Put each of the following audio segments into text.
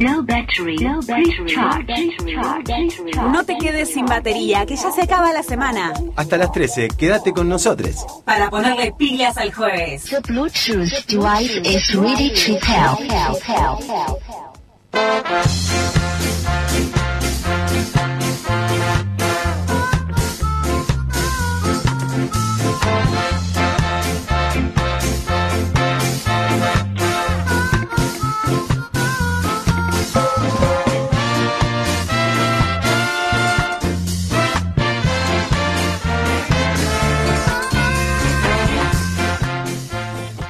Low battery. Low battery. No te quedes sin batería, que ya se acaba la semana. Hasta las 13, quédate con nosotros. Para ponerle pilas al jueves. The Bluetooth device is ready to help.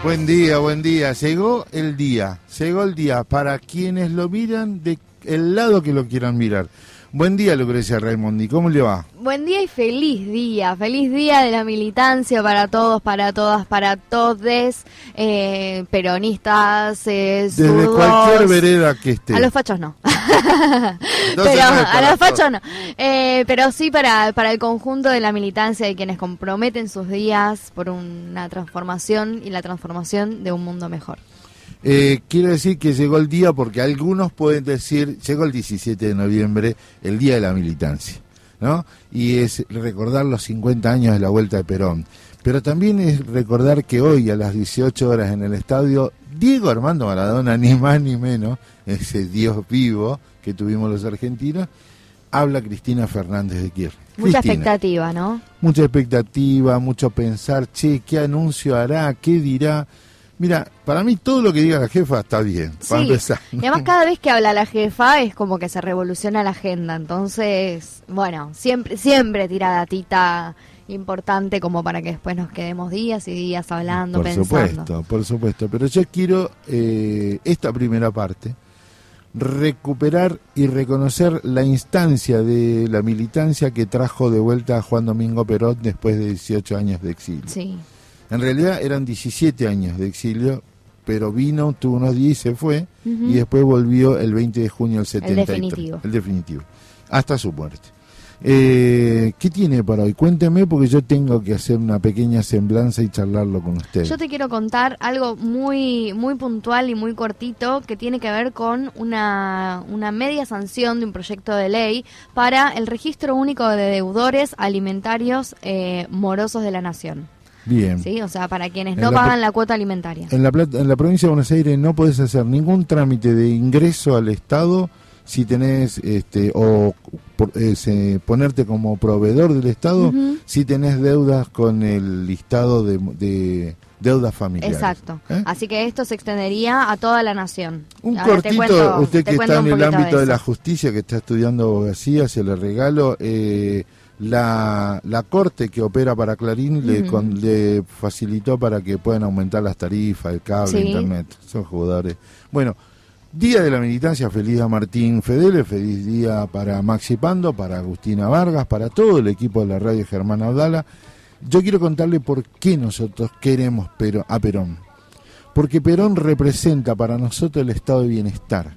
Buen día, buen día. Llegó el día, llegó el día para quienes lo miran de el lado que lo quieran mirar. Buen día, Lucrecia Raimondi, ¿cómo le va? Buen día y feliz día, feliz día de la militancia para todos, para todas, para todes, eh, peronistas, eh, Desde zurdos. cualquier vereda que esté. A los fachos no. Pero a los fachos no. Eh, pero sí para, para el conjunto de la militancia y quienes comprometen sus días por una transformación y la transformación de un mundo mejor. Eh, quiero decir que llegó el día porque algunos pueden decir, llegó el 17 de noviembre, el día de la militancia, ¿no? Y es recordar los 50 años de la vuelta de Perón. Pero también es recordar que hoy a las 18 horas en el estadio, Diego Armando Maradona, ni más ni menos, ese Dios vivo que tuvimos los argentinos, habla Cristina Fernández de Kirchner. Mucha Cristina. expectativa, ¿no? Mucha expectativa, mucho pensar, che, ¿qué anuncio hará? ¿Qué dirá? Mira, para mí todo lo que diga la jefa está bien, para Sí, empezar. y además cada vez que habla la jefa es como que se revoluciona la agenda, entonces, bueno, siempre siempre tira datita importante como para que después nos quedemos días y días hablando, por pensando. supuesto, por supuesto. Pero yo quiero eh, esta primera parte recuperar y reconocer la instancia de la militancia que trajo de vuelta a Juan Domingo Perón después de 18 años de exilio. Sí, En realidad eran 17 años de exilio, pero vino, tuvo unos días y se fue, y después volvió el 20 de junio del 73. definitivo. El definitivo. Hasta su muerte. Eh, ¿Qué tiene para hoy? Cuénteme porque yo tengo que hacer una pequeña semblanza y charlarlo con usted. Yo te quiero contar algo muy muy puntual y muy cortito que tiene que ver con una, una media sanción de un proyecto de ley para el registro único de deudores alimentarios eh, morosos de la nación. Bien. ¿sí? O sea, para quienes En no la pagan la cuota alimentaria. En la, en la provincia de Buenos Aires no podés hacer ningún trámite de ingreso al Estado si tenés, este, o por- eh, ponerte como proveedor del Estado si tenés deudas con el listado de, de deudas familiares. Exacto. ¿Eh? Así que esto se extendería a toda la nación. Un Ahora cortito, cuento- usted te que está en el ámbito de, eso. la justicia, que está estudiando abogacía, se le regalo. eh, la, la corte que opera para Clarín le, con- le facilitó para que puedan aumentar las tarifas, el cable, Sí. internet. Son jugadores. Bueno, Día de la Militancia, feliz a Martín Fedele, feliz día para Maxi Pando, para Agustina Vargas, para todo el equipo de la radio Germán Abdala. Yo quiero contarle por qué nosotros queremos a Perón. Porque Perón representa para nosotros el estado de bienestar.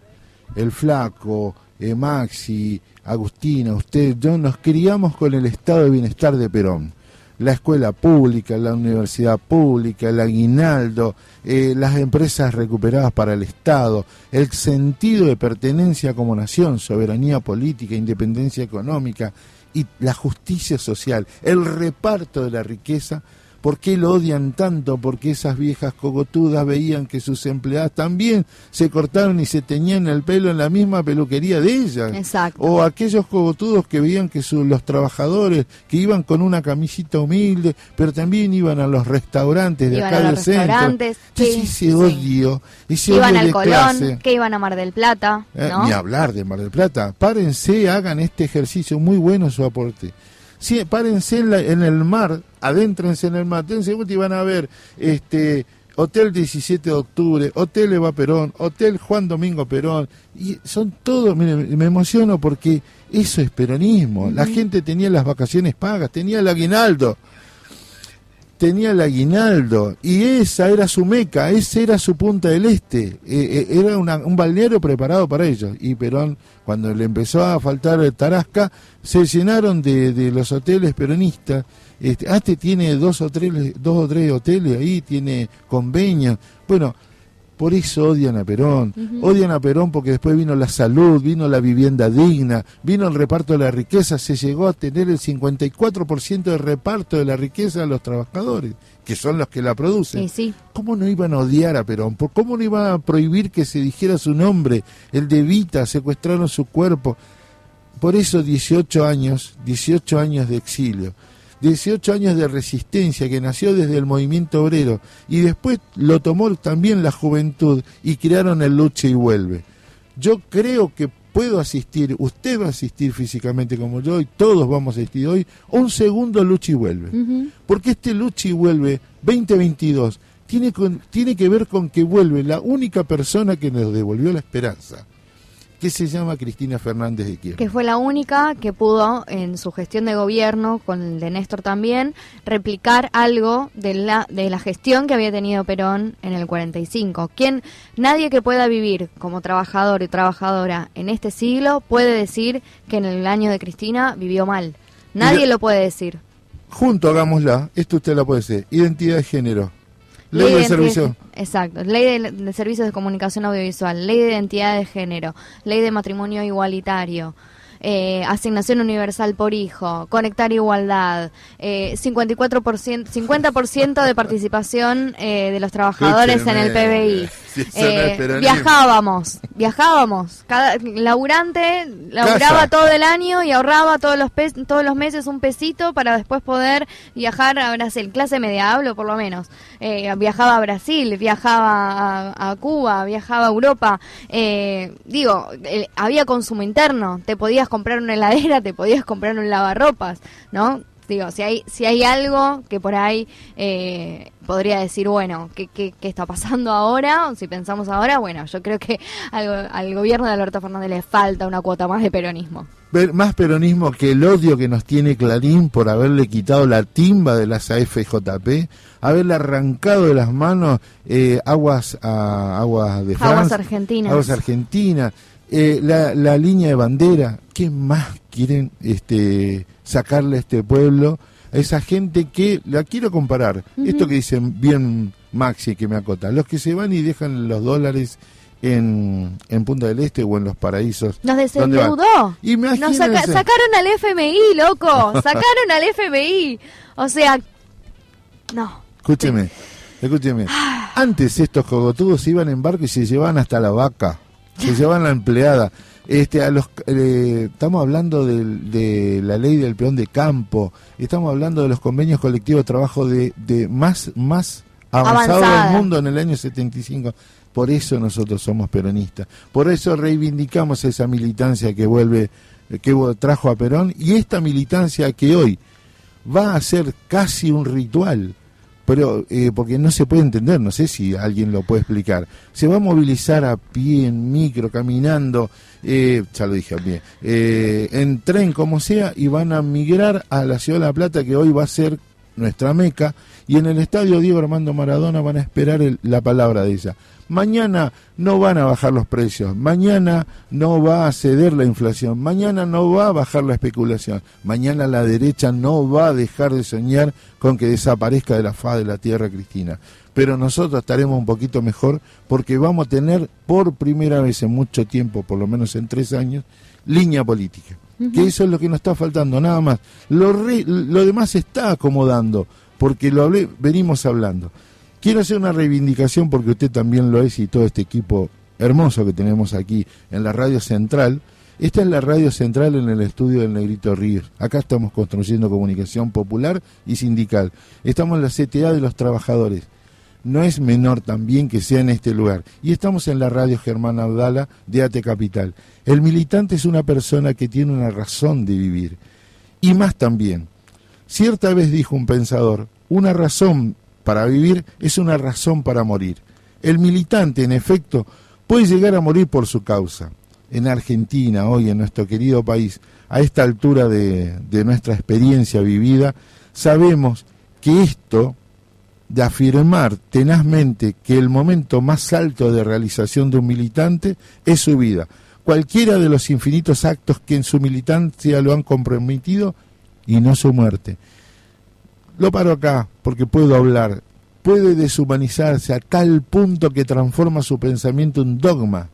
El flaco, eh, Maxi, Agustina, usted, yo nos criamos con el estado de bienestar de Perón. La escuela pública, la universidad pública, el aguinaldo, eh, las empresas recuperadas para el Estado, el sentido de pertenencia como nación, soberanía política, independencia económica y la justicia social, el reparto de la riqueza ¿Por qué lo odian tanto? Porque esas viejas cogotudas veían que sus empleadas también se cortaron y se teñían el pelo en la misma peluquería de ellas. Exacto. O aquellos cogotudos que veían que su- los trabajadores que iban con una camisita humilde, pero también iban a los restaurantes de Iban acá a del los centro. restaurantes, Entonces, sí, ese sí. odio, ese Iban odio al de Colón, clase. que iban a Mar del Plata, Eh. Ni hablar de Mar del Plata. Párense, hagan este ejercicio, muy bueno su aporte. Sí, párense en, la- en el mar, adéntrense en el mar, dense vuelta y van a ver este Hotel 17 de Octubre, Hotel Eva Perón, Hotel Juan Domingo Perón, y son todos, mire, me emociono porque eso es peronismo. La gente tenía las vacaciones pagas, tenía el aguinaldo tenía el aguinaldo y esa era su meca, ese era su punta del este, Eh, eh, era una- un balneario preparado para ellos. Y Perón, cuando le empezó a faltar Tarasca, se llenaron de, los hoteles peronistas. Este, Este tiene dos, hoteles, dos o tres hoteles ahí, tiene convenios. Bueno, Por eso odian a Perón. Odian a Perón porque después vino la salud, vino la vivienda digna, vino el reparto de la riqueza, se llegó a tener el 54% de reparto de la riqueza a los trabajadores, que son los que la producen. ¿Cómo no iban a odiar a Perón? ¿Por ¿Cómo no iban a prohibir que se dijera su nombre? El de Vita, secuestraron su cuerpo. Por eso 18 años, 18 años de exilio. 18 años de resistencia que nació desde el movimiento obrero y después lo tomó también la juventud y crearon el lucha y vuelve. Yo creo que puedo asistir, usted va a asistir físicamente como yo y todos vamos a asistir hoy, un segundo lucha y vuelve. Porque este lucha y vuelve 2022 tiene, tiene que ver con que vuelve la única persona que nos devolvió la esperanza que se llama Cristina Fernández de Kirchner. Que fue la única que pudo, en su gestión de gobierno, con el de Néstor también, replicar algo de la, de la gestión que había tenido Perón en el 45. Quien, nadie que pueda vivir como trabajador y trabajadora en este siglo puede decir que en el año de Cristina vivió mal. Nadie lo puede decir. Junto hagámosla, esto usted la puede decir, identidad de género. Ley, de, servicio. Exacto, ley de, servicios de comunicación audiovisual, ley de identidad de género, ley de matrimonio igualitario, eh, asignación universal por hijo, conectar igualdad, eh, 54%, 50% de participación eh, de los trabajadores en el PBI. Eh, viajábamos, viajábamos. Cada laburante laburaba todo el año y ahorraba todos los todos los meses un pesito para después poder viajar a Brasil, clase media hablo por lo menos. Eh, viajaba a Brasil, viajaba a, Cuba, viajaba a Europa. Eh, digo, había consumo interno, te podías comprar una heladera, te podías comprar un lavarropas, ¿no? Digo, si hay, si hay algo que por ahí eh, podría decir, bueno, ¿qué, ¿qué, qué, está pasando ahora? Si pensamos ahora, bueno, yo creo que al, al gobierno de Alberto Fernández le falta una cuota más de peronismo. Más peronismo que el odio que nos tiene Clarín por haberle quitado la timba de las AFJP, haberle arrancado de las manos eh, aguas a aguas de Francia, aguas argentinas, aguas argentinas, eh, la, la línea de bandera. ¿Qué más quieren este sacarle a este pueblo, a esa gente que, la quiero comparar, esto que dicen bien Maxi que me acota, los que se van y dejan los dólares en, en Punta del Este o en los paraísos. Nos desendeudó. Y Nos sacaron al FMI, loco. sacaron al FMI. O sea, no. Escúcheme, escúcheme. Ah. Antes estos cogotudos iban en barco y se llevaban hasta la vaca. Se llevaban la empleada. Este, a los, eh, estamos hablando de, la ley del peón de campo, estamos hablando de los convenios colectivos de trabajo de, más, más avanzado del mundo en el año 75. Por eso nosotros somos peronistas. Por eso reivindicamos esa militancia que vuelve, que trajo a Perón y esta militancia que hoy va a ser casi un ritual pero eh, porque no se puede entender, no sé si alguien lo puede explicar. Se va a movilizar a pie, en micro, caminando, eh, ya lo dije a pie, eh, en tren, como sea, y van a migrar a la ciudad de La Plata, que hoy va a ser nuestra meca, y en el estadio Diego Armando Maradona van a esperar la palabra de ella. Mañana no van a bajar los precios, mañana no va a ceder la inflación, mañana no va a bajar la especulación, mañana la derecha no va a dejar de soñar con que desaparezca de la faz de la tierra Cristina. Pero nosotros estaremos un poquito mejor porque vamos a tener por primera vez en mucho tiempo, por lo menos en tres años, línea política. Que eso es lo que nos está faltando, nada más. Lo, lo demás se está acomodando, porque lo hablé, venimos hablando. Quiero hacer una reivindicación porque usted también lo es y todo este equipo hermoso que tenemos aquí en la radio central. Esta es la radio central en el estudio del Negrito Ríos. Acá estamos construyendo comunicación popular y sindical. Estamos en la CTA de los trabajadores. No es menor también que sea en este lugar. Y estamos en la radio Germán Abdala de AT Capital. El militante es una persona que tiene una razón de vivir. Y más también. Cierta vez dijo un pensador, una razón para vivir es una razón para morir. El militante, en efecto, puede llegar a morir por su causa. En Argentina, hoy, en nuestro querido país, a esta altura de, nuestra experiencia vivida, sabemos que esto de afirmar tenazmente que el momento más alto de realización de un militante es su vida. Cualquiera de los infinitos actos que en su militancia lo han comprometido y no su muerte. Lo paro acá porque puedo hablar puede deshumanizarse a tal punto que transforma su pensamiento en dogma.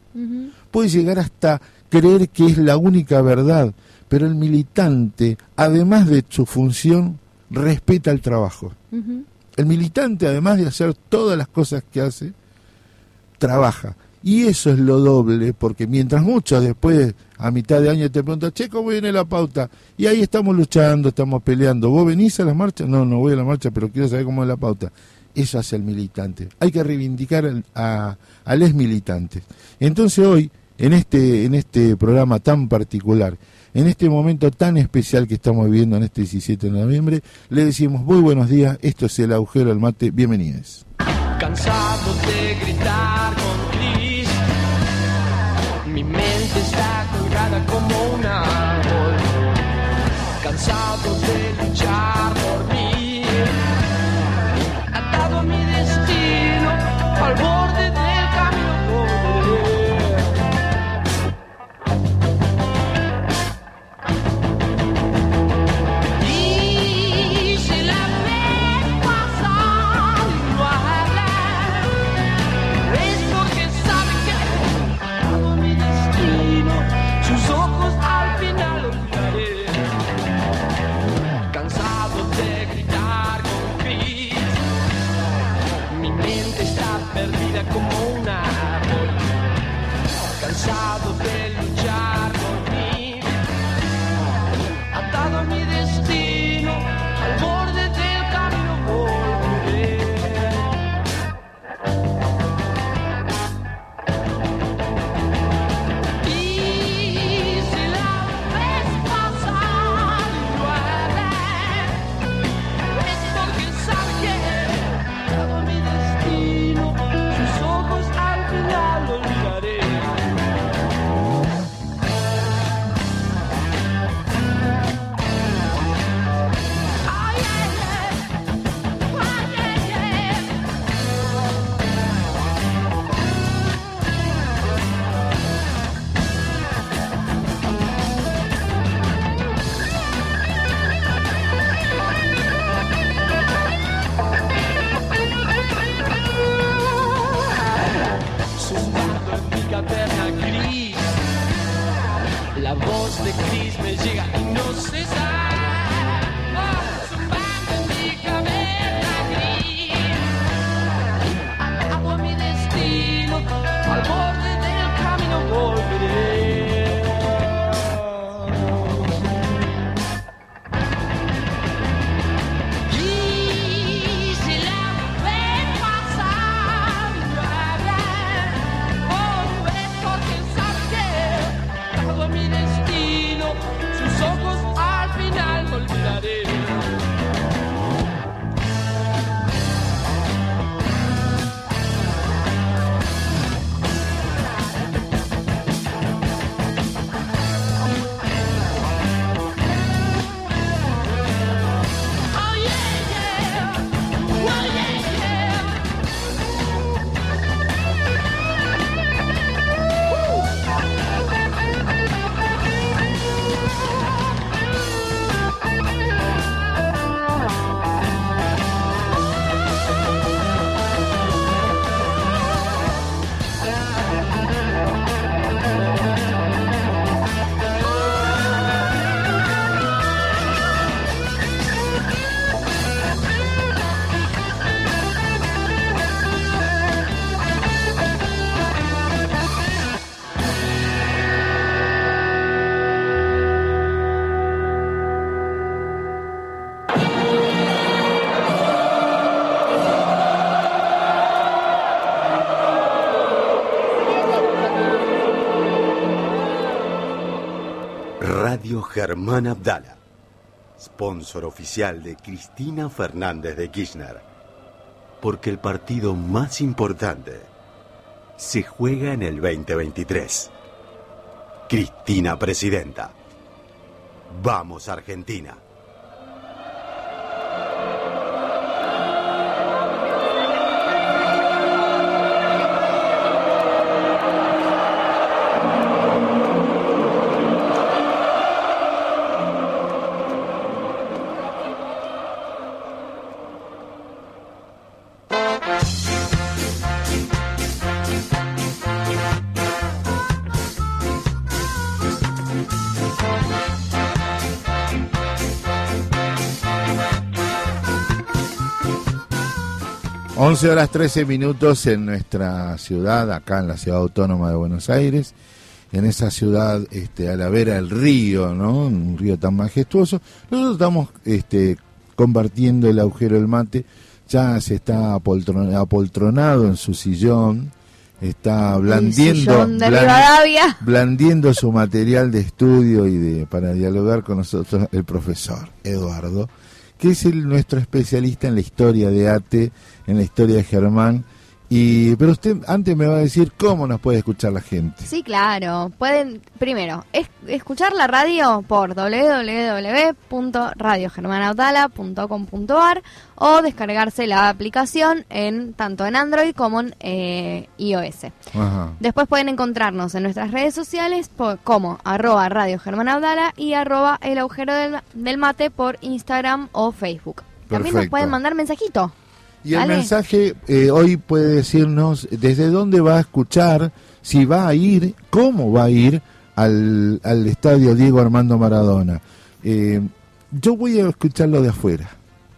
Puede llegar hasta creer que es la única verdad, pero el militante, además de su función, respeta el trabajo. El militante, además de hacer todas las cosas que hace, trabaja. Y eso es lo doble, porque mientras muchos después, a mitad de año, te preguntan, che, ¿cómo viene la pauta? Y ahí estamos luchando, estamos peleando. ¿Vos venís a la marcha? No, no voy a la marcha, pero quiero saber cómo es la pauta. Eso hace el militante. Hay que reivindicar al- a, a los militantes. Entonces hoy, en este, en este programa tan particular, en este momento tan especial que estamos viviendo en este 17 de noviembre, le decimos muy buenos días, esto es el agujero del mate, bienvenidos. Mi mente está colgada como un árbol Germán Abdala, sponsor oficial de Cristina Fernández de Kirchner. Porque el partido más importante se juega en el 2023. Cristina Presidenta. Vamos Argentina. 11 horas 13 minutos en nuestra ciudad, acá en la ciudad autónoma de Buenos Aires, en esa ciudad este, a la vera del río, ¿no? Un río tan majestuoso. Nosotros estamos este, compartiendo el agujero del mate, ya se está apoltron- apoltronado en su sillón, está blandiendo, blandiendo su material de estudio y de para dialogar con nosotros el profesor Eduardo, que es el, nuestro especialista en la historia de ATE, en la historia de Germán. Y, pero usted antes me va a decir cómo nos puede escuchar la gente. Sí, claro. Pueden, primero, es- escuchar la radio por www.radiogermanaudala.com.ar o descargarse la aplicación en tanto en Android como en eh, iOS. Ajá. Después pueden encontrarnos en nuestras redes sociales por- como arroba Radio Germán Abdala y arroba el agujero del, del mate por Instagram o Facebook. También nos pueden mandar mensajito. Y el mensaje eh, hoy puede decirnos desde dónde va a escuchar, si va a ir, cómo va a ir al, al estadio Diego Armando Maradona. Eh, yo voy a escucharlo de afuera.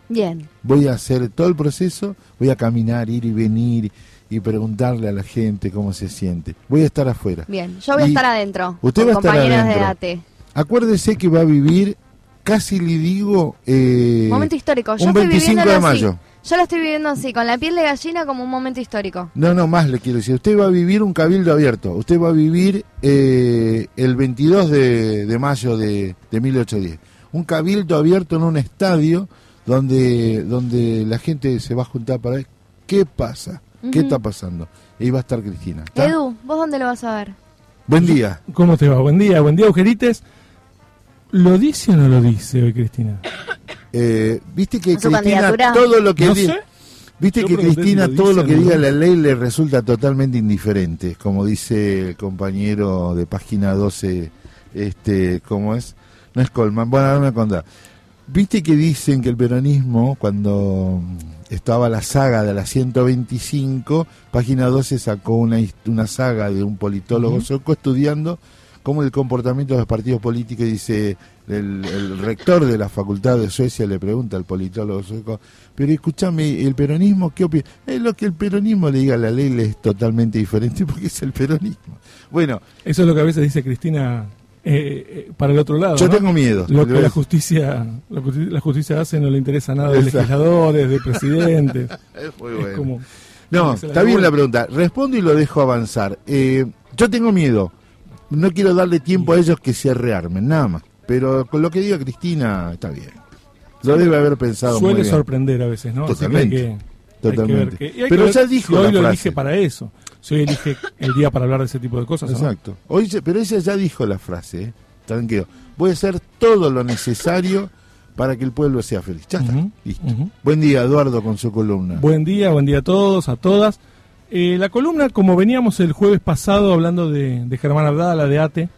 Bien. Voy a hacer todo el proceso, voy a caminar, ir y venir y preguntarle a la gente cómo se siente. Voy a estar afuera. Bien, yo voy a estar adentro. usted va a estar adentro. de AT. Acuérdese que va a vivir, casi le digo, eh, Momento histórico. Yo un estoy 25 de así. Yo lo estoy viviendo así, con la piel de gallina como un momento histórico. No, no, más le quiero decir. Usted va a vivir un cabildo abierto. Usted va a vivir eh, el 22 de, de mayo de, de 1810. Un cabildo abierto en un estadio donde, donde la gente se va a juntar para ver qué pasa, qué Ujú. está pasando. Y ahí va a estar Cristina. Edu, ¿vos dónde lo vas a ver? Buen día. ¿Cómo te va? Buen día, buen día, Agujerites. ¿Lo dice o no lo dice hoy, Cristina? Eh, Viste que ¿A su Cristina candidatura? todo lo que No diga-. Viste Yo que si Cristina todo lo que diga la ley le resulta totalmente indiferente, como dice el compañero de página 12, este, ¿cómo es? No es Colman, bueno, ahora me contá. Viste que dicen que el peronismo, cuando estaba la saga de la 125, página 12 sacó una, una saga de un politólogo sueco estudiando cómo el comportamiento de los partidos políticos, dice el, el rector de la facultad de Suecia le pregunta al politólogo sueco, pero escúchame, ¿el peronismo qué opina? Es lo que el peronismo le diga a la ley le es totalmente diferente porque es el peronismo. Bueno, Eso es lo que a veces dice Cristina eh, eh, para el otro lado. yo ¿no? tengo miedo. Lo que la justicia, lo que la justicia hace no le interesa nada de legisladores, de presidentes. Es muy Es bueno. como- No, la está bien la pregunta. Respondo y lo dejo avanzar. Eh, yo tengo miedo. No quiero darle tiempo a ellos que se rearmen, nada más. Pero con lo que diga Cristina, está bien. Lo debe haber pensado muy Suele bien. sorprender a veces, ¿no? Totalmente. que- hay que Totalmente. que- Pero ver ya dijo si hoy la lo frase. elige para eso. Si hoy elige el día para hablar de ese tipo de cosas. ¿o no? Exacto. Hoy, pero ella ya dijo la frase, ¿eh? tranquilo. Voy a hacer todo lo necesario para que el pueblo sea feliz. Ya está. Listo. Buen día, Eduardo, con su columna. Buen día, buen día a todos, a todas. Eh, la columna, como veníamos el jueves pasado hablando de, de Germán Abdala, de ATE,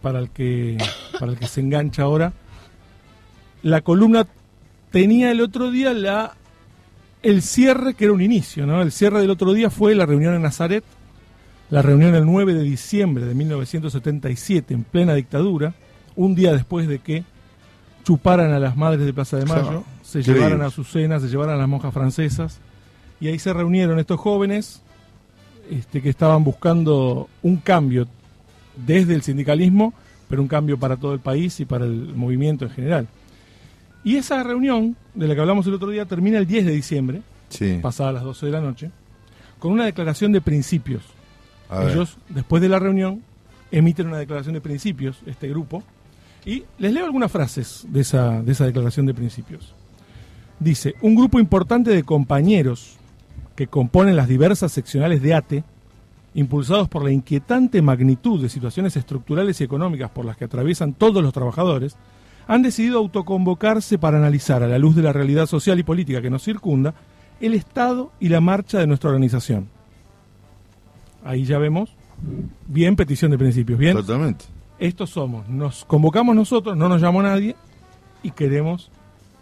para el, que, para el que se engancha ahora, la columna tenía el otro día la el cierre, que era un inicio, ¿no? El cierre del otro día fue la reunión en Nazaret, la reunión el 9 de diciembre de 1977, en plena dictadura, un día después de que chuparan a las madres de Plaza de Mayo, Claro, se llevaran a sus cenas, se llevaran a las monjas francesas, y ahí se reunieron estos jóvenes este, que estaban buscando un cambio desde el sindicalismo, pero un cambio para todo el país y para el movimiento en general. Y esa reunión, de la que hablamos el otro día, termina el 10 de diciembre, Sí. pasada las 12 de la noche, con una declaración de principios. A ver. Ellos, después de la reunión, emiten una declaración de principios, este grupo, y les leo algunas frases de esa, de esa declaración de principios. Dice, un grupo importante de compañeros que componen las diversas seccionales de ATE, impulsados por la inquietante magnitud de situaciones estructurales y económicas por las que atraviesan todos los trabajadores, han decidido autoconvocarse para analizar a la luz de la realidad social y política que nos circunda el estado y la marcha de nuestra organización. Ahí ya vemos, bien petición de principios, bien, Totalmente. estos somos, nos convocamos nosotros, no nos llamó nadie y queremos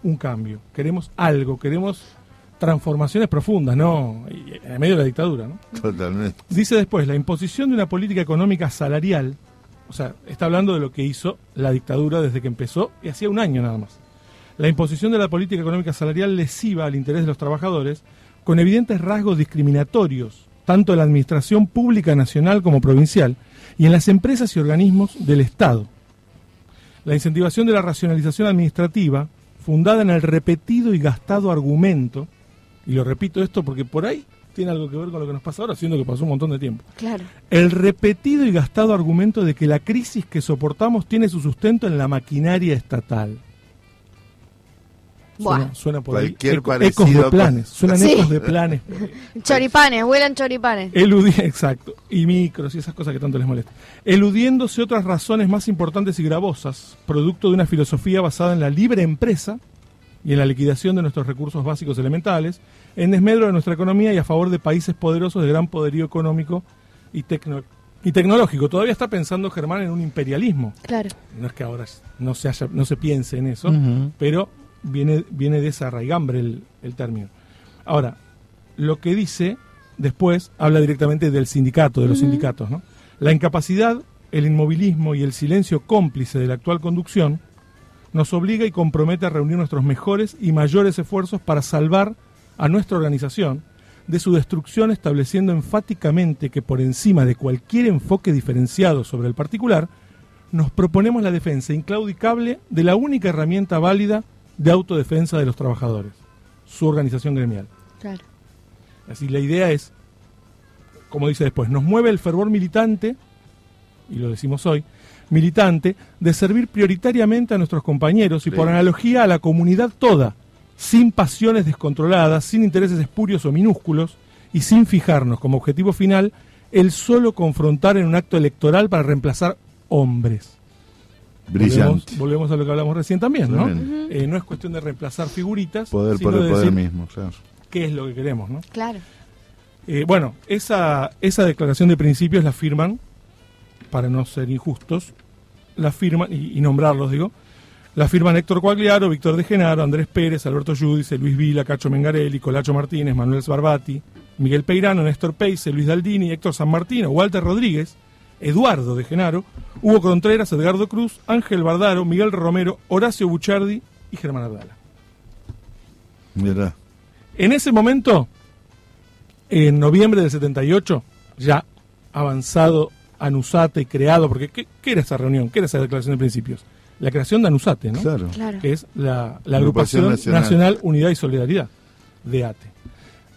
un cambio, queremos algo, queremos transformaciones profundas, ¿no? En medio de la dictadura, ¿no? Totalmente. Dice después, la imposición de una política económica salarial, o sea, está hablando de lo que hizo la dictadura desde que empezó, y hacía un año nada más. La imposición de la política económica salarial lesiva al interés de los trabajadores con evidentes rasgos discriminatorios, tanto en la administración pública nacional como provincial, y en las empresas y organismos del Estado. La incentivación de la racionalización administrativa, fundada en el repetido y gastado argumento, y lo repito esto porque por ahí tiene algo que ver con lo que nos pasa ahora, siendo que pasó un montón de tiempo. Claro. El repetido y gastado argumento de que la crisis que soportamos tiene su sustento en la maquinaria estatal. Buah. Suena, suena por Cualquier ahí. Eco- parecido ecos de con- planes. Suenan Sí. ecos de planes. Choripanes, vuelan choripanes. Eludi- exacto. Y micros y esas cosas que tanto les molestan. Eludiéndose otras razones más importantes y gravosas, producto de una filosofía basada en la libre empresa y en la liquidación de nuestros recursos básicos elementales, en desmedro de nuestra economía y a favor de países poderosos de gran poderío económico y, tecno- y tecnológico. Todavía está pensando Germán en un imperialismo. Claro. No es que ahora no se, haya- no se piense en eso, pero viene, viene de esa raigambre el, el término. Ahora, lo que dice después habla directamente del sindicato, de los sindicatos. ¿no? La incapacidad, el inmovilismo y el silencio cómplice de la actual conducción nos obliga y compromete a reunir nuestros mejores y mayores esfuerzos para salvar a nuestra organización de su destrucción, estableciendo enfáticamente que por encima de cualquier enfoque diferenciado sobre el particular, nos proponemos la defensa inclaudicable de la única herramienta válida de autodefensa de los trabajadores, su organización gremial. Claro. Así la idea es, como dice después, nos mueve el fervor militante, y lo decimos hoy, militante, de servir prioritariamente a nuestros compañeros y por analogía a la comunidad toda, sin pasiones descontroladas, sin intereses espurios o minúsculos, y sin fijarnos como objetivo final el solo confrontar en un acto electoral para reemplazar hombres. Brillante. Volvemos, volvemos a lo que hablamos recién también, ¿no? Eh, no es cuestión de reemplazar figuritas, Poder sino por el de poder decir mismo, claro. qué es lo que queremos, ¿no? Claro. Eh, bueno, esa, esa declaración de principios la firman, para no ser injustos, la firman, y, y nombrarlos digo, la firman Héctor Coagliaro, Víctor de Genaro, Andrés Pérez, Alberto Yudice, Luis Vila, Cacho Mengarelli, Colacho Martínez, Manuel Sbarbati, Miguel Peirano, Néstor Peixe, Luis Daldini, Héctor San Martino, Walter Rodríguez, Eduardo de Genaro, Hugo Contreras, Edgardo Cruz, Ángel Bardaro, Miguel Romero, Horacio Buchardi y Germán Abdala. Mirá. En ese momento, en noviembre del 78, ya avanzado Anusate y creado, porque ¿qué, qué era esa reunión? ¿Qué era esa declaración de principios? La creación de Anusate, ¿no? Claro. Claro. Que es la, la Agrupación agrupación Nacional. Nacional. Unidad y Solidaridad de ATE.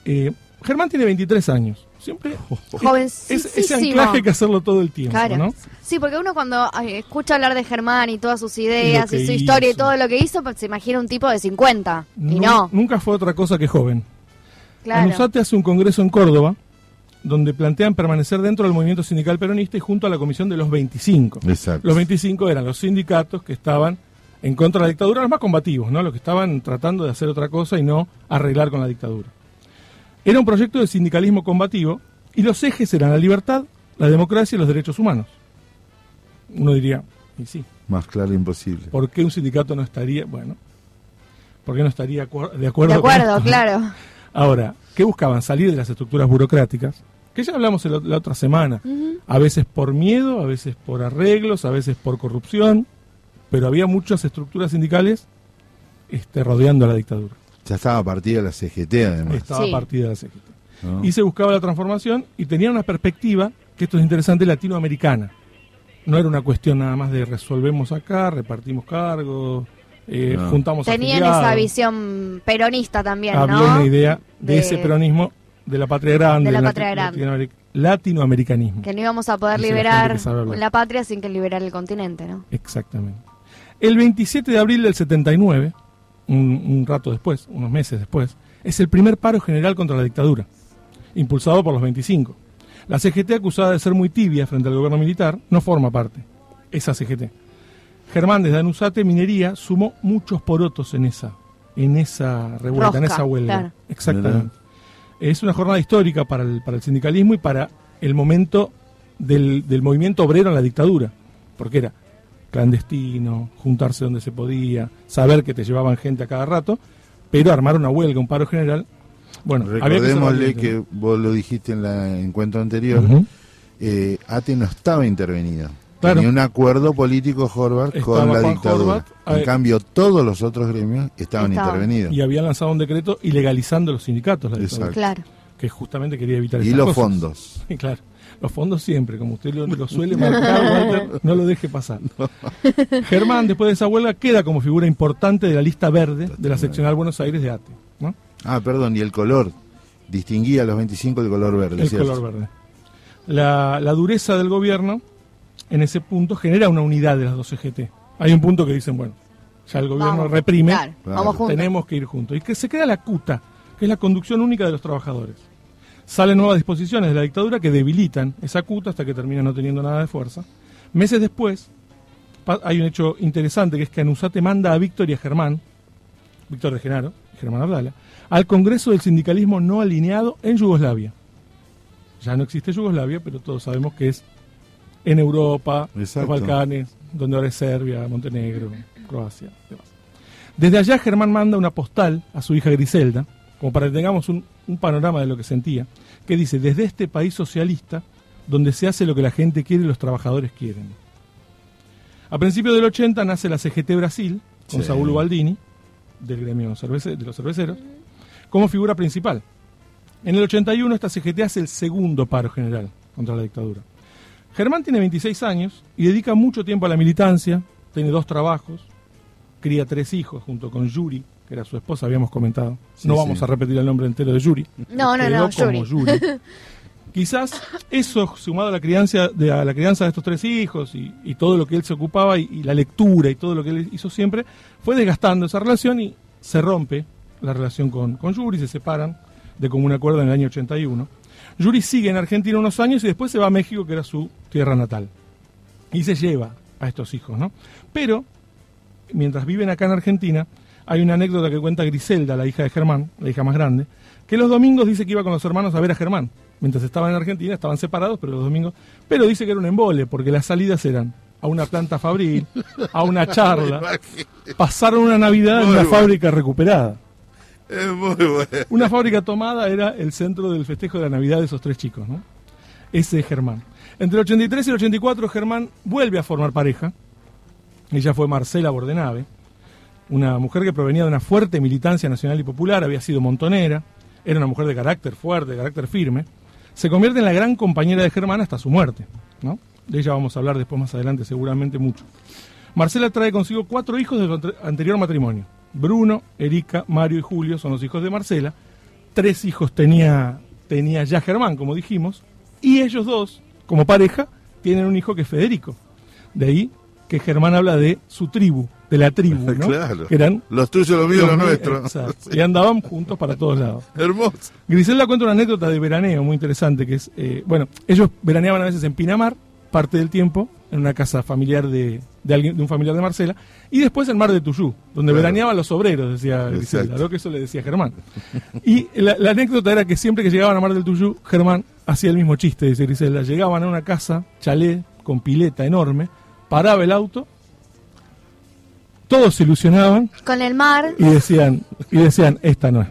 Eh, Germán tiene 23 años. Siempre es- Jovencísimo. ese anclaje hay que hacerlo todo el tiempo, Claro. ¿no? Sí, porque uno cuando ay, escucha hablar de Germán y todas sus ideas Y su historia y todo lo que hizo, pues se imagina un tipo de 50. y no. Nunca fue otra cosa que joven. Claro. Anusate hace un congreso en Córdoba donde plantean permanecer dentro del movimiento sindical peronista y junto a la comisión de los 25. Exacto. Los 25 eran los sindicatos que estaban en contra de la dictadura, los más combativos, ¿no? Los que estaban tratando de hacer otra cosa y no arreglar con la dictadura. Era un proyecto de sindicalismo combativo y los ejes eran la libertad, la democracia y los derechos humanos. Uno diría, y sí, Más claro imposible. ¿por qué un sindicato no estaría, bueno, por qué no estaría de acuerdo De acuerdo, claro. Ahora, ¿qué buscaban? Salir de las estructuras burocráticas, que ya hablamos la otra semana, a veces por miedo, a veces por arreglos, a veces por corrupción, pero había muchas estructuras sindicales este, rodeando a la dictadura. Ya estaba partida la CGT además. Estaba Sí. partida la CGT. ¿no? Y se buscaba la transformación y tenía una perspectiva, que esto es interesante, latinoamericana. No era una cuestión nada más de resolvemos acá, repartimos cargos, eh, No. juntamos Tenían afiliados. esa visión peronista también, había ¿no? una idea de, De- ese peronismo de la patria grande, De la del patria lati- grande. latinoameric- latinoamericanismo. Que no íbamos a poder Dice liberar la patria sin que liberar el continente, ¿no? Exactamente. El 27 de abril del 79, un, un rato después, unos meses después, es el primer paro general contra la dictadura, impulsado por los 25. La CGT, acusada de ser muy tibia frente al gobierno militar, no forma parte. Esa CGT. Germán desde Anusate Minería sumó muchos porotos en esa, en esa revuelta, en esa huelga. claro. Exactamente. Es una jornada histórica para el, para el sindicalismo y para el momento del, del movimiento obrero en la dictadura, porque era clandestino, juntarse donde se podía, saber que te llevaban gente a cada rato, pero armar una huelga, un paro general. Bueno, que Recordémosle que vos lo dijiste en el encuentro anterior, eh, ATE no estaba intervenida. Claro. Tenía un acuerdo político Horvath Estaba con la Juan dictadura. Horvath, en ver. cambio, todos los otros gremios estaban Estaban. intervenidos. Y habían lanzado un decreto ilegalizando los sindicatos, la dictadura, Exacto. Claro. que justamente quería evitar Y los cosas. fondos. Claro. Los fondos siempre, como usted lo, lo suele marcar, Walter, no lo deje pasar. Germán, después de esa huelga, queda como figura importante de la lista verde de la seccional Buenos Aires de ATE. ¿no? Ah, perdón, y el color. Distinguía a los 25 el color verde. El ¿cierto? color verde. La, la dureza del gobierno en ese punto genera una unidad de las dos CGT. Hay un punto que dicen, bueno, ya el gobierno Vamos, reprime, claro, Claro. Vamos juntos. tenemos que ir juntos. Y que se crea la CUTA, que es la conducción única de los trabajadores. Salen nuevas disposiciones de la dictadura que debilitan esa CUTA hasta que termina no teniendo nada de fuerza. Meses después, hay un hecho interesante que es que Anusate manda a Víctor y a Germán, Víctor de Genaro, y Germán Abdala, al Congreso del Sindicalismo no alineado en Yugoslavia. Ya no existe Yugoslavia, pero todos sabemos que es en Europa, Exacto. los Balcanes, donde ahora es Serbia, Montenegro, Croacia, demás. Desde allá Germán manda una postal a su hija Griselda, como para que tengamos un, un panorama de lo que sentía, que dice, desde este país socialista, donde se hace lo que la gente quiere y los trabajadores quieren. A principios del 80 nace la CGT Brasil, con Sí. Saúl Baldini, del gremio cervece- de los cerveceros, como figura principal. En el 81 esta CGT hace el segundo paro general contra la dictadura. Germán tiene 26 años y dedica mucho tiempo a la militancia, tiene dos trabajos, cría tres hijos junto con Yuri, que era su esposa, habíamos comentado. Sí, no sí. vamos a repetir el nombre entero de Yuri. No, no, Quedó no, como Yuri. Quizás eso, sumado a la crianza de, a la crianza de estos tres hijos y, y todo lo que él se ocupaba y, y la lectura y todo lo que él hizo siempre, fue desgastando esa relación y se rompe la relación con, con Yuri, se separan de común acuerdo en el año 81. Yuri sigue en Argentina unos años y después se va a México, que era su tierra natal. Y se lleva a estos hijos, ¿no? Pero, mientras viven acá en Argentina, hay una anécdota que cuenta Griselda, la hija de Germán, la hija más grande, que los domingos dice que iba con los hermanos a ver a Germán. Mientras estaban en Argentina, estaban separados, pero los domingos. Pero dice que era un embole, porque las salidas eran a una planta fabril, a una charla. Pasaron una Navidad en una fábrica recuperada. Es muy bueno. Una fábrica tomada era el centro del festejo de la Navidad de esos tres chicos, ¿no? Ese es Germán. Entre el 83 y el 84, Germán vuelve a formar pareja. Ella fue Marcela Bordenave, una mujer que provenía de una fuerte militancia nacional y popular, había sido montonera, era una mujer de carácter fuerte, de carácter firme. Se convierte en la gran compañera de Germán hasta su muerte, ¿no? De ella vamos a hablar después más adelante seguramente mucho. Marcela trae consigo cuatro hijos de su ante- anterior matrimonio. Bruno, Erika, Mario y Julio son los hijos de Marcela. Tres hijos tenía, tenía ya Germán, como dijimos. Y ellos dos, como pareja, tienen un hijo que es Federico. De ahí que Germán habla de su tribu, de la tribu, ¿no? Claro. Que eran Los tuyos, los míos, los nuestros. exacto. Y andaban juntos para todos lados. Hermoso. Griselda cuenta una anécdota de veraneo muy interesante, que es, eh, bueno, ellos veraneaban a veces en Pinamar, parte del tiempo, en una casa familiar de, de alguien, de un familiar de Marcela, y después en Mar de Tuyú, donde Claro. veraneaban los obreros, decía Griselda. ¿no? que eso le decía Germán. Y la, la anécdota era que siempre que llegaban a Mar del Tuyú, Germán hacía el mismo chiste, dice Griselda, llegaban a una casa, chalet, con pileta enorme, paraba el auto, todos se ilusionaban Con el mar. y decían, y decían, esta no es.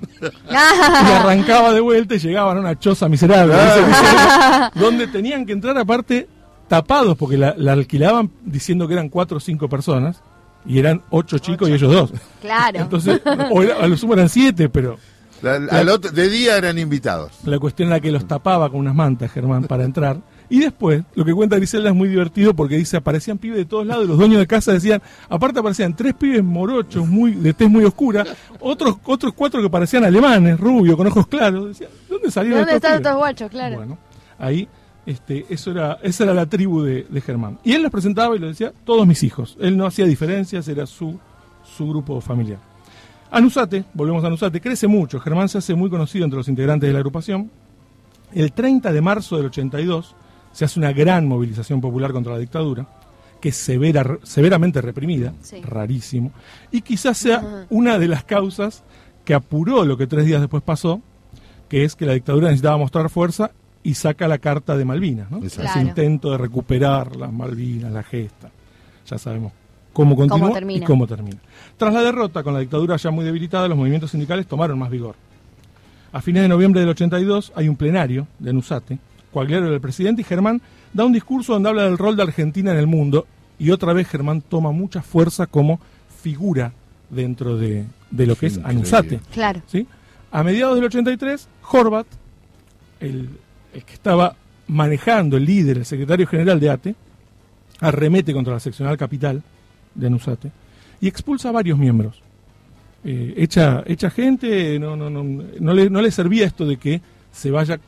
Y arrancaba de vuelta y llegaban a una choza miserable, dice Griselda, donde tenían que entrar aparte tapados, porque la, la alquilaban diciendo que eran cuatro o cinco personas, y eran ocho chicos y ellos dos. Claro. Entonces, o era- a lo sumo eran siete, pero La- al otro- de día eran invitados. la cuestión era que los tapaba con unas mantas, Germán, para entrar. Y después, lo que cuenta Griselda es muy divertido porque dice, aparecían pibes de todos lados y los dueños de casa decían, aparte aparecían tres pibes morochos, muy de tez muy oscura, otros otros cuatro que parecían alemanes, rubios, con ojos claros. Decían, ¿dónde salieron ¿Dónde estos están pibes?". estos guachos? Claro. Bueno, ahí este, eso era, esa era la tribu de, de Germán. Y él los presentaba y lo decía, todos mis hijos. Él no hacía diferencias, era su, su grupo familiar. Anusate, volvemos a Anusate, crece mucho. Germán se hace muy conocido entre los integrantes de la agrupación. El 30 de marzo del 82 se hace una gran movilización popular contra la dictadura, que es severa, severamente reprimida, Sí. rarísimo, y quizás sea una de las causas que apuró lo que tres días después pasó, que es que la dictadura necesitaba mostrar fuerza y saca la carta de Malvinas, ¿no? Exacto. ese Claro. intento de recuperar las Malvinas, la gesta. Ya sabemos cómo continúa termina. y cómo termina. Tras la derrota, con la dictadura ya muy debilitada, los movimientos sindicales tomaron más vigor. A fines de noviembre del 82 hay un plenario de Anusate, Coagliaro era el presidente y Germán da un discurso donde habla del rol de Argentina en el mundo y otra vez Germán toma mucha fuerza como figura dentro de, de lo que es. Anusate. Claro. ¿sí? A mediados del 83, Horvat, el que estaba manejando, el líder, el secretario general de ATE, arremete contra la seccional capital de Anusate y expulsa a varios miembros. Eh, echa, echa gente, no, no, no, no, le, no le servía esto de que se vaya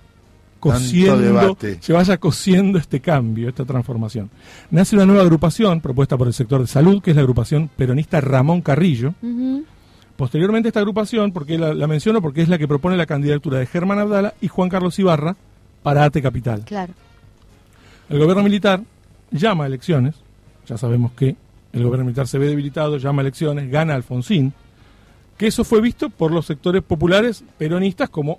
cociendo, debate. se vaya cociendo este cambio, esta transformación. Nace una nueva agrupación propuesta por el sector de salud, que es la agrupación peronista Ramón Carrillo. Posteriormente esta agrupación, porque la, la menciono porque es la que propone la candidatura de Germán Abdala y Juan Carlos Ibarra para ATE Capital. Claro. El gobierno militar llama a elecciones, ya sabemos que el gobierno militar se ve debilitado, llama a elecciones, gana Alfonsín, que eso fue visto por los sectores populares peronistas como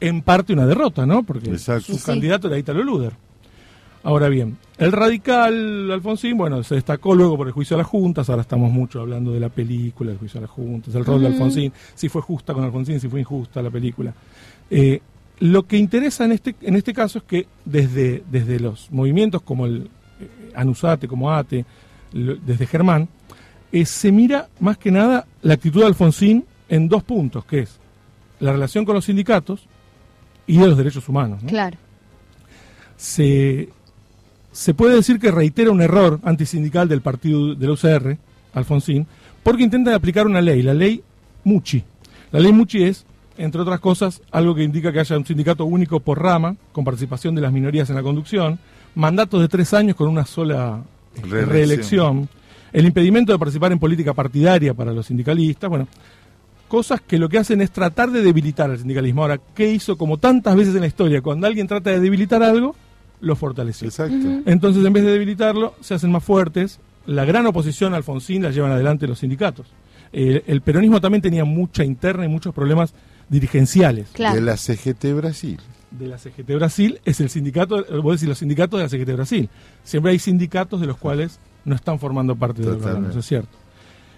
en parte una derrota, ¿no? Porque Exacto. su Sí, candidato era Italo Luder. Ahora bien, el radical Alfonsín, bueno, se destacó luego por el juicio a las juntas, ahora estamos mucho hablando de la película, el juicio a las juntas, el rol de. Alfonsín, si fue justa con Alfonsín, si fue injusta la película. Eh, lo que interesa en este, en este caso es que desde, desde los movimientos como el eh, Anusate, como ATE, lo- desde Germán, eh, se mira más que nada la actitud de Alfonsín en dos puntos, que es la relación con los sindicatos y de los derechos humanos. ¿no? Claro. se, se puede decir que reitera un error antisindical del partido del UCR, Alfonsín, porque intenta aplicar una ley, la ley Muchi. La ley Muchi es, entre otras cosas, algo que indica que haya un sindicato único por rama, con participación de las minorías en la conducción, mandatos de tres años con una sola eh, Reelección. reelección, el impedimento de participar en política partidaria para los sindicalistas, bueno, cosas que lo que hacen es tratar de debilitar al sindicalismo. Ahora, ¿qué hizo como tantas veces en la historia? Cuando alguien trata de debilitar algo, lo fortaleció. Exacto. Entonces, en vez de debilitarlo, se hacen más fuertes. La gran oposición a Alfonsín la llevan adelante los sindicatos. El peronismo también tenía mucha interna y muchos problemas dirigenciales. Claro. De la CGT Brasil. De la CGT Brasil es el sindicato, voy a decir los sindicatos de la CGT Brasil. Siempre hay sindicatos de los cuales no están formando parte del órgano, eso es cierto.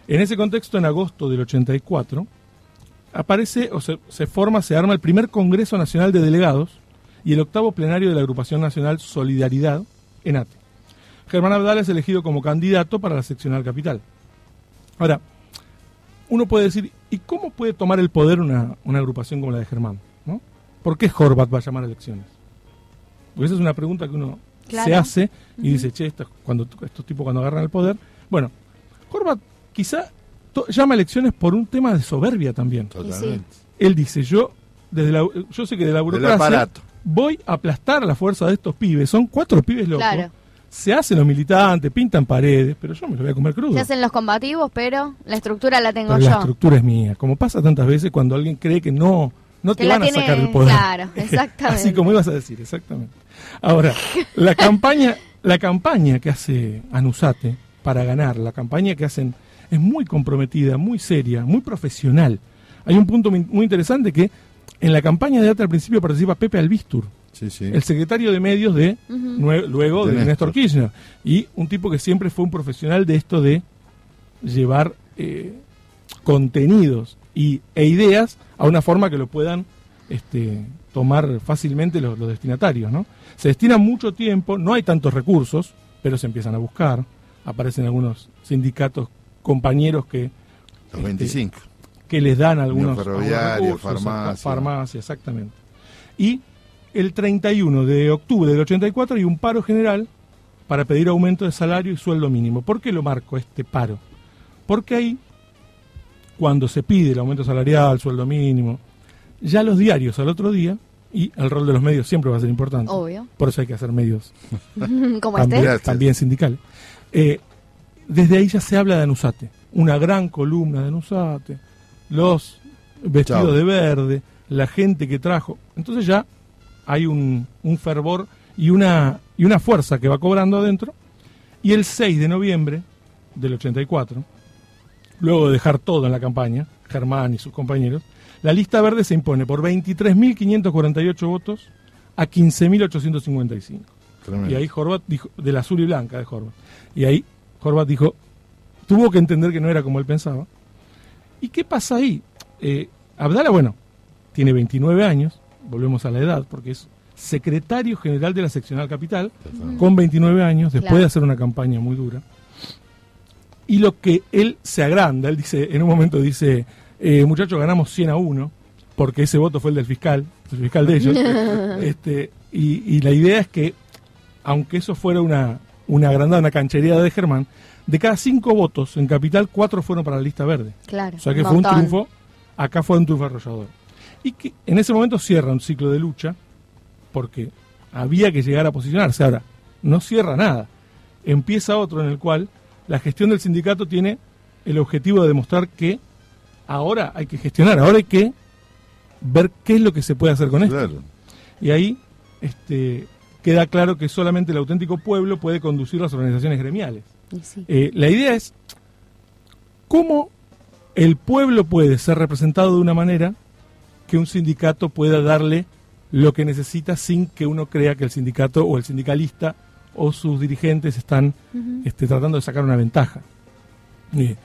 En ese contexto, en agosto del 84, aparece o se, se forma, se arma el primer Congreso Nacional de Delegados y el octavo plenario de la Agrupación Nacional Solidaridad en ATE. Germán Abdala es elegido como candidato para la seccional capital. Ahora, uno puede decir, ¿y cómo puede tomar el poder una, una agrupación como la de Germán? ¿no? ¿Por qué Horvat va a llamar a elecciones? Porque esa es una pregunta que uno Claro. se hace y dice, che, estos, cuando, estos tipos cuando agarran el poder. Bueno, Horvat quizá to- llama a elecciones por un tema de soberbia también. Totalmente. Él dice, yo desde la, yo sé que de la burocracia voy a aplastar la fuerza de estos pibes. Son cuatro pibes locos. Claro. Se hacen los militantes, pintan paredes, pero yo me lo voy a comer crudo. Se hacen los combativos, pero la estructura la tengo Pero la yo. estructura es mía. Como pasa tantas veces cuando alguien cree que no, no Que te van a sacar el poder. claro, exactamente. Así como ibas a decir, exactamente. Ahora, la campaña, la campaña que hace Anusate para ganar, la campaña que hacen es muy comprometida, muy seria, muy profesional. Hay un punto muy muy interesante que en la campaña de ATE al principio participa Pepe Albistur, Sí, sí. el secretario de medios de Ujú. nue- luego De de, Néstor. Néstor Kirchner y un tipo que siempre fue un profesional de esto de llevar eh, contenidos y, e ideas a una forma que lo puedan este, tomar fácilmente los, los destinatarios. ¿no? Se destina mucho tiempo, no hay tantos recursos, pero se empiezan a buscar. Aparecen algunos sindicatos compañeros que, Los este, 25. que les dan algunos, ferroviario, algunos recursos, farmacia. farmacia, exactamente. Y el 31 de octubre del 84 hay un paro general para pedir aumento de salario y sueldo mínimo. ¿Por qué lo marco este paro? Porque ahí, cuando se pide el aumento salarial, sueldo mínimo, ya los diarios al otro día, y el rol de los medios siempre va a ser importante, Obvio. por eso hay que hacer medios Como también, este. También sindicales. Eh, desde ahí ya se habla de Anusate, una gran columna de Anusate, los vestidos Chao. de verde, la gente que trajo. Entonces ya hay un, un fervor y una, y una fuerza que va cobrando adentro. Y el 6 de noviembre del 84, luego de dejar todo en la campaña, Germán y sus compañeros, la lista verde se impone por 23.548 votos a 15.855. Tremendo. Y ahí Horvat dijo, del azul y blanca de Horvat. Y ahí Horvat dijo, tuvo que entender que no era como él pensaba. ¿Y qué pasa ahí? Eh, Abdala, bueno, tiene 29 años, volvemos a la edad, porque es secretario general de la seccional capital, con 29 años, después Claro. de hacer una campaña muy dura. Y lo que él se agranda, él dice, en un momento dice, eh, muchachos, ganamos 100 a 1, porque ese voto fue el del fiscal, el fiscal de ellos. este, y, y la idea es que, aunque eso fuera una, una agrandada, una canchería de Germán, de cada cinco votos en Capital, cuatro fueron para la lista verde. Claro. O sea que un fue un triunfo, acá fue un triunfo arrollador. Y que en ese momento cierra un ciclo de lucha, porque había que llegar a posicionarse. Ahora, no cierra nada. Empieza otro en el cual la gestión del sindicato tiene el objetivo de demostrar que ahora hay que gestionar, ahora hay que ver qué es lo que se puede hacer con esto. Claro. Y ahí este, queda claro que solamente el auténtico pueblo puede conducir las organizaciones gremiales. Sí. Eh, la idea es cómo el pueblo puede ser representado de una manera que un sindicato pueda darle lo que necesita sin que uno crea que el sindicato o el sindicalista o sus dirigentes están este, tratando de sacar una ventaja. Eh,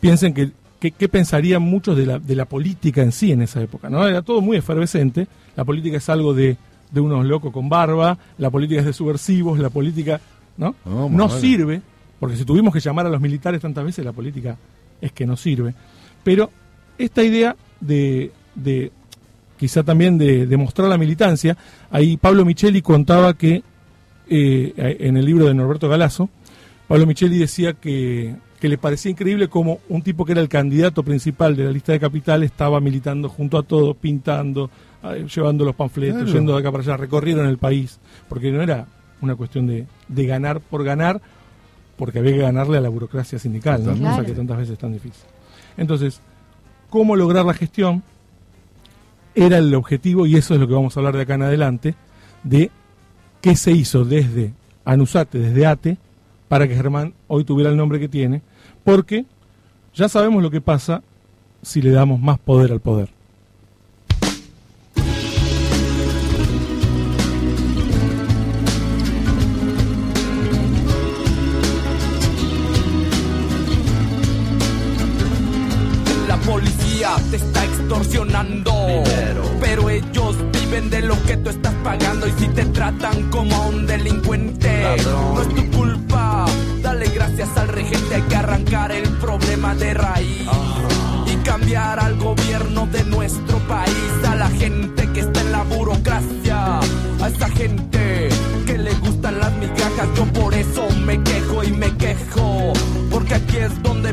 piensen que, que- qué pensarían muchos de la, de la política en sí en esa época. ¿no? Era todo muy efervescente. La política es algo de, de unos locos con barba, la política es de subversivos, la política no, No, no sirve, porque si tuvimos que llamar a los militares tantas veces, la política es que no sirve. Pero esta idea de, de quizá también de, de mostrar la militancia, ahí Pablo Micheli contaba que eh, en el libro de Norberto Galazo, Pablo Micheli decía que, que le parecía increíble cómo un tipo que era el candidato principal de la lista de capital estaba militando junto a todos, pintando, eh, llevando los panfletos, Claro. yendo de acá para allá, recorrieron el país, porque no era una cuestión de, de ganar por ganar, porque había que ganarle a la burocracia sindical, ¿no? Claro. cosa que tantas veces es tan difícil. Entonces, ¿cómo lograr la gestión? Era el objetivo, y eso es lo que vamos a hablar de acá en adelante, de qué se hizo desde Anusate, desde ATE, para que Germán hoy tuviera el nombre que tiene, porque ya sabemos lo que pasa si le damos más poder al poder. La policía te está extorsionando. Pero ellos viven de lo que tú estás pagando. Y si te tratan como a un delincuente, no es tu culpa. Dale gracias al regente. Hay que arrancar el problema de raíz. Y cambiar al gobierno de nuestro país. A la gente que está en la burocracia. A esa gente que le gustan las migajas. Yo por eso me quejo y me quejo. Porque aquí es donde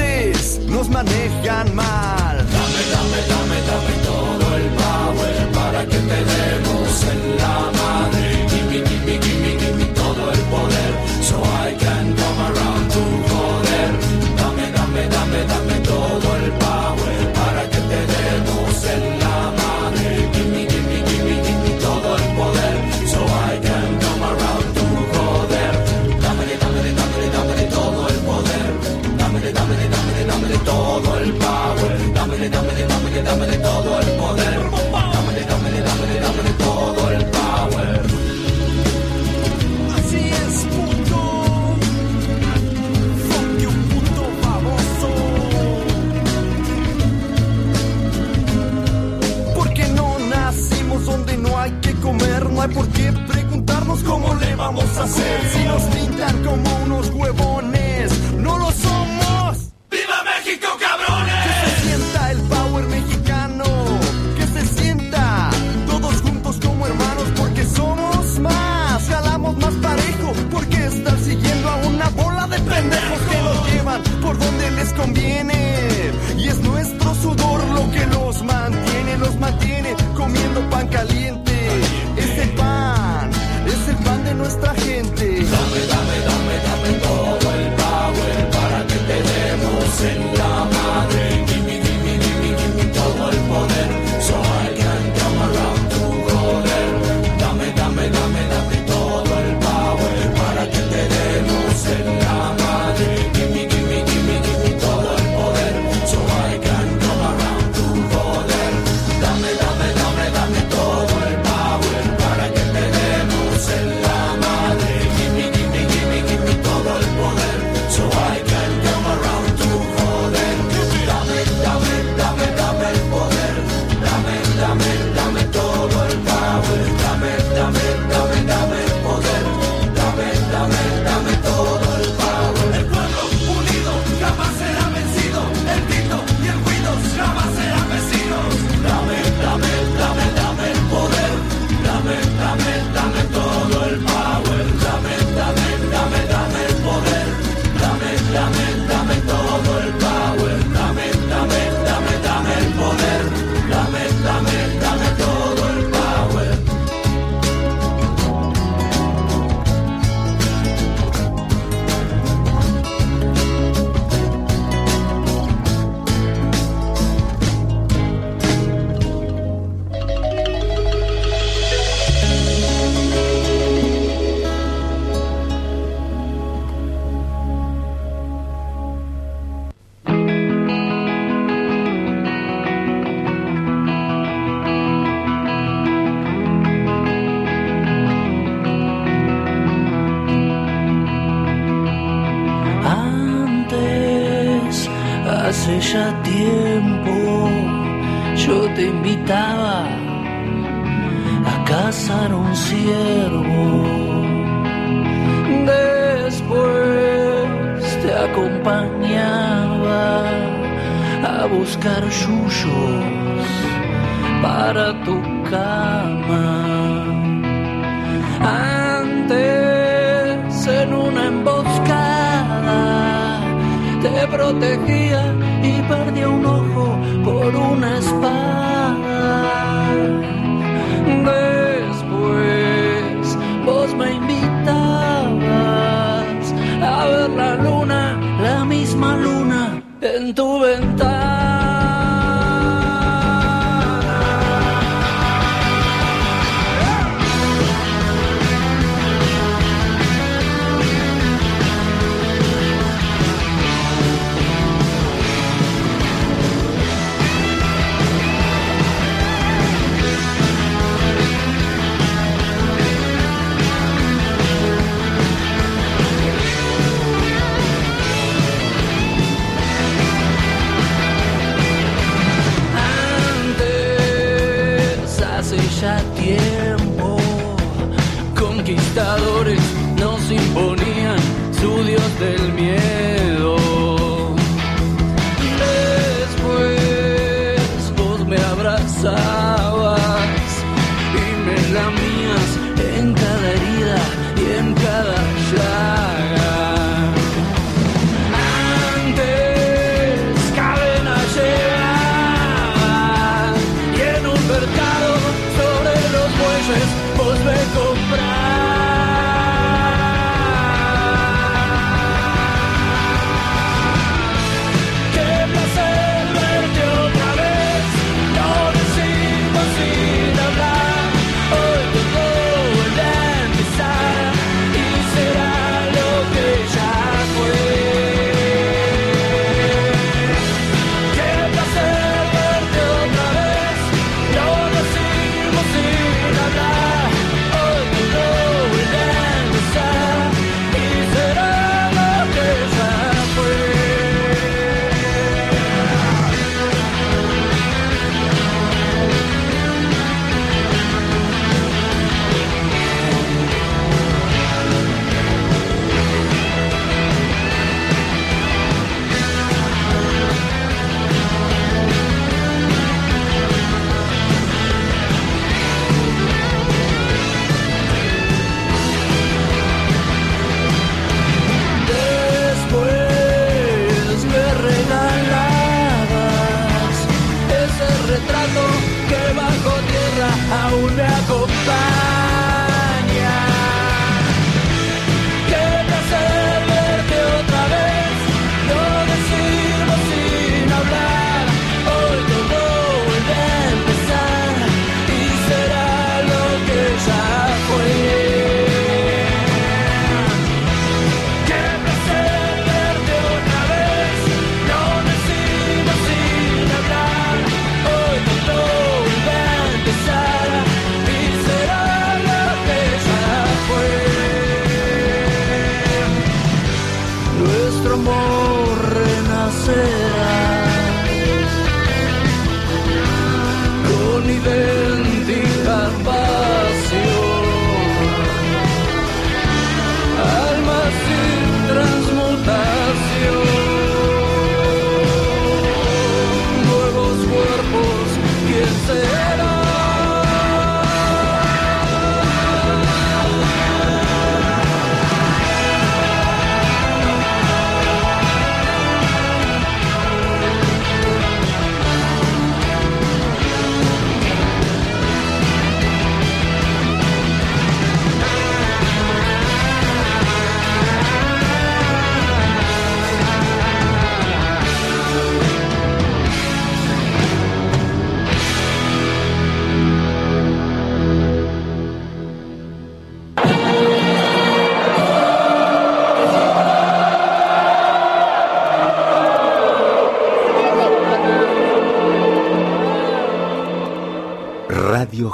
nos manejan mal. Dame, dame, dame, dame todo el power para que te demos en la madre. Gimme, gimme, gimme, gimme todo el poder. So Dámele, dámele, dámele, dámele todo el poder. Dámele, dámele, dámele, dámele todo el power. Así es, puto. Fuck you, puto baboso. Porque no nacimos donde no hay que comer, no hay por qué preguntarnos cómo le vamos a hacer. Si nos pintan como unos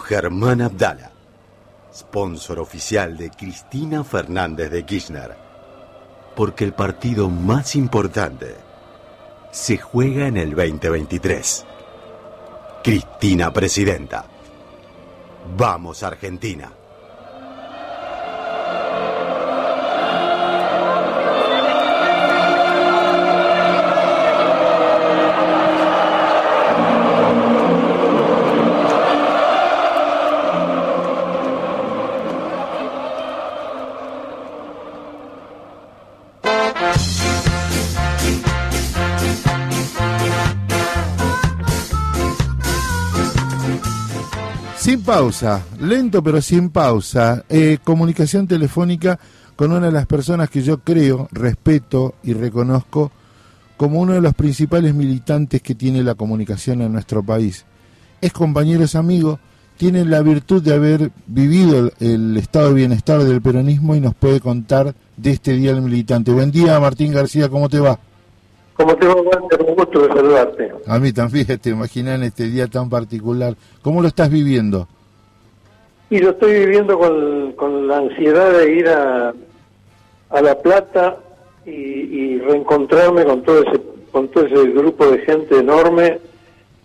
Germán Abdala, sponsor oficial de Cristina Fernández de Kirchner, porque el partido más importante se juega en el 2023. Cristina Presidenta. Vamos Argentina. Pausa, lento pero sin pausa, eh, comunicación telefónica con una de las personas que yo creo, respeto y reconozco como uno de los principales militantes que tiene la comunicación en nuestro país. Es compañero, es amigo, tiene la virtud de haber vivido el, estado de bienestar del peronismo y nos puede contar de este día del militante. Buen día, Martín García, ¿cómo te va? Como te va, Walter? Un gusto de saludarte. A mí también, te imaginas en este día tan particular. ¿Cómo lo estás viviendo? Y lo estoy viviendo con, con la ansiedad de ir a, a La Plata y, y reencontrarme con todo ese con todo ese grupo de gente enorme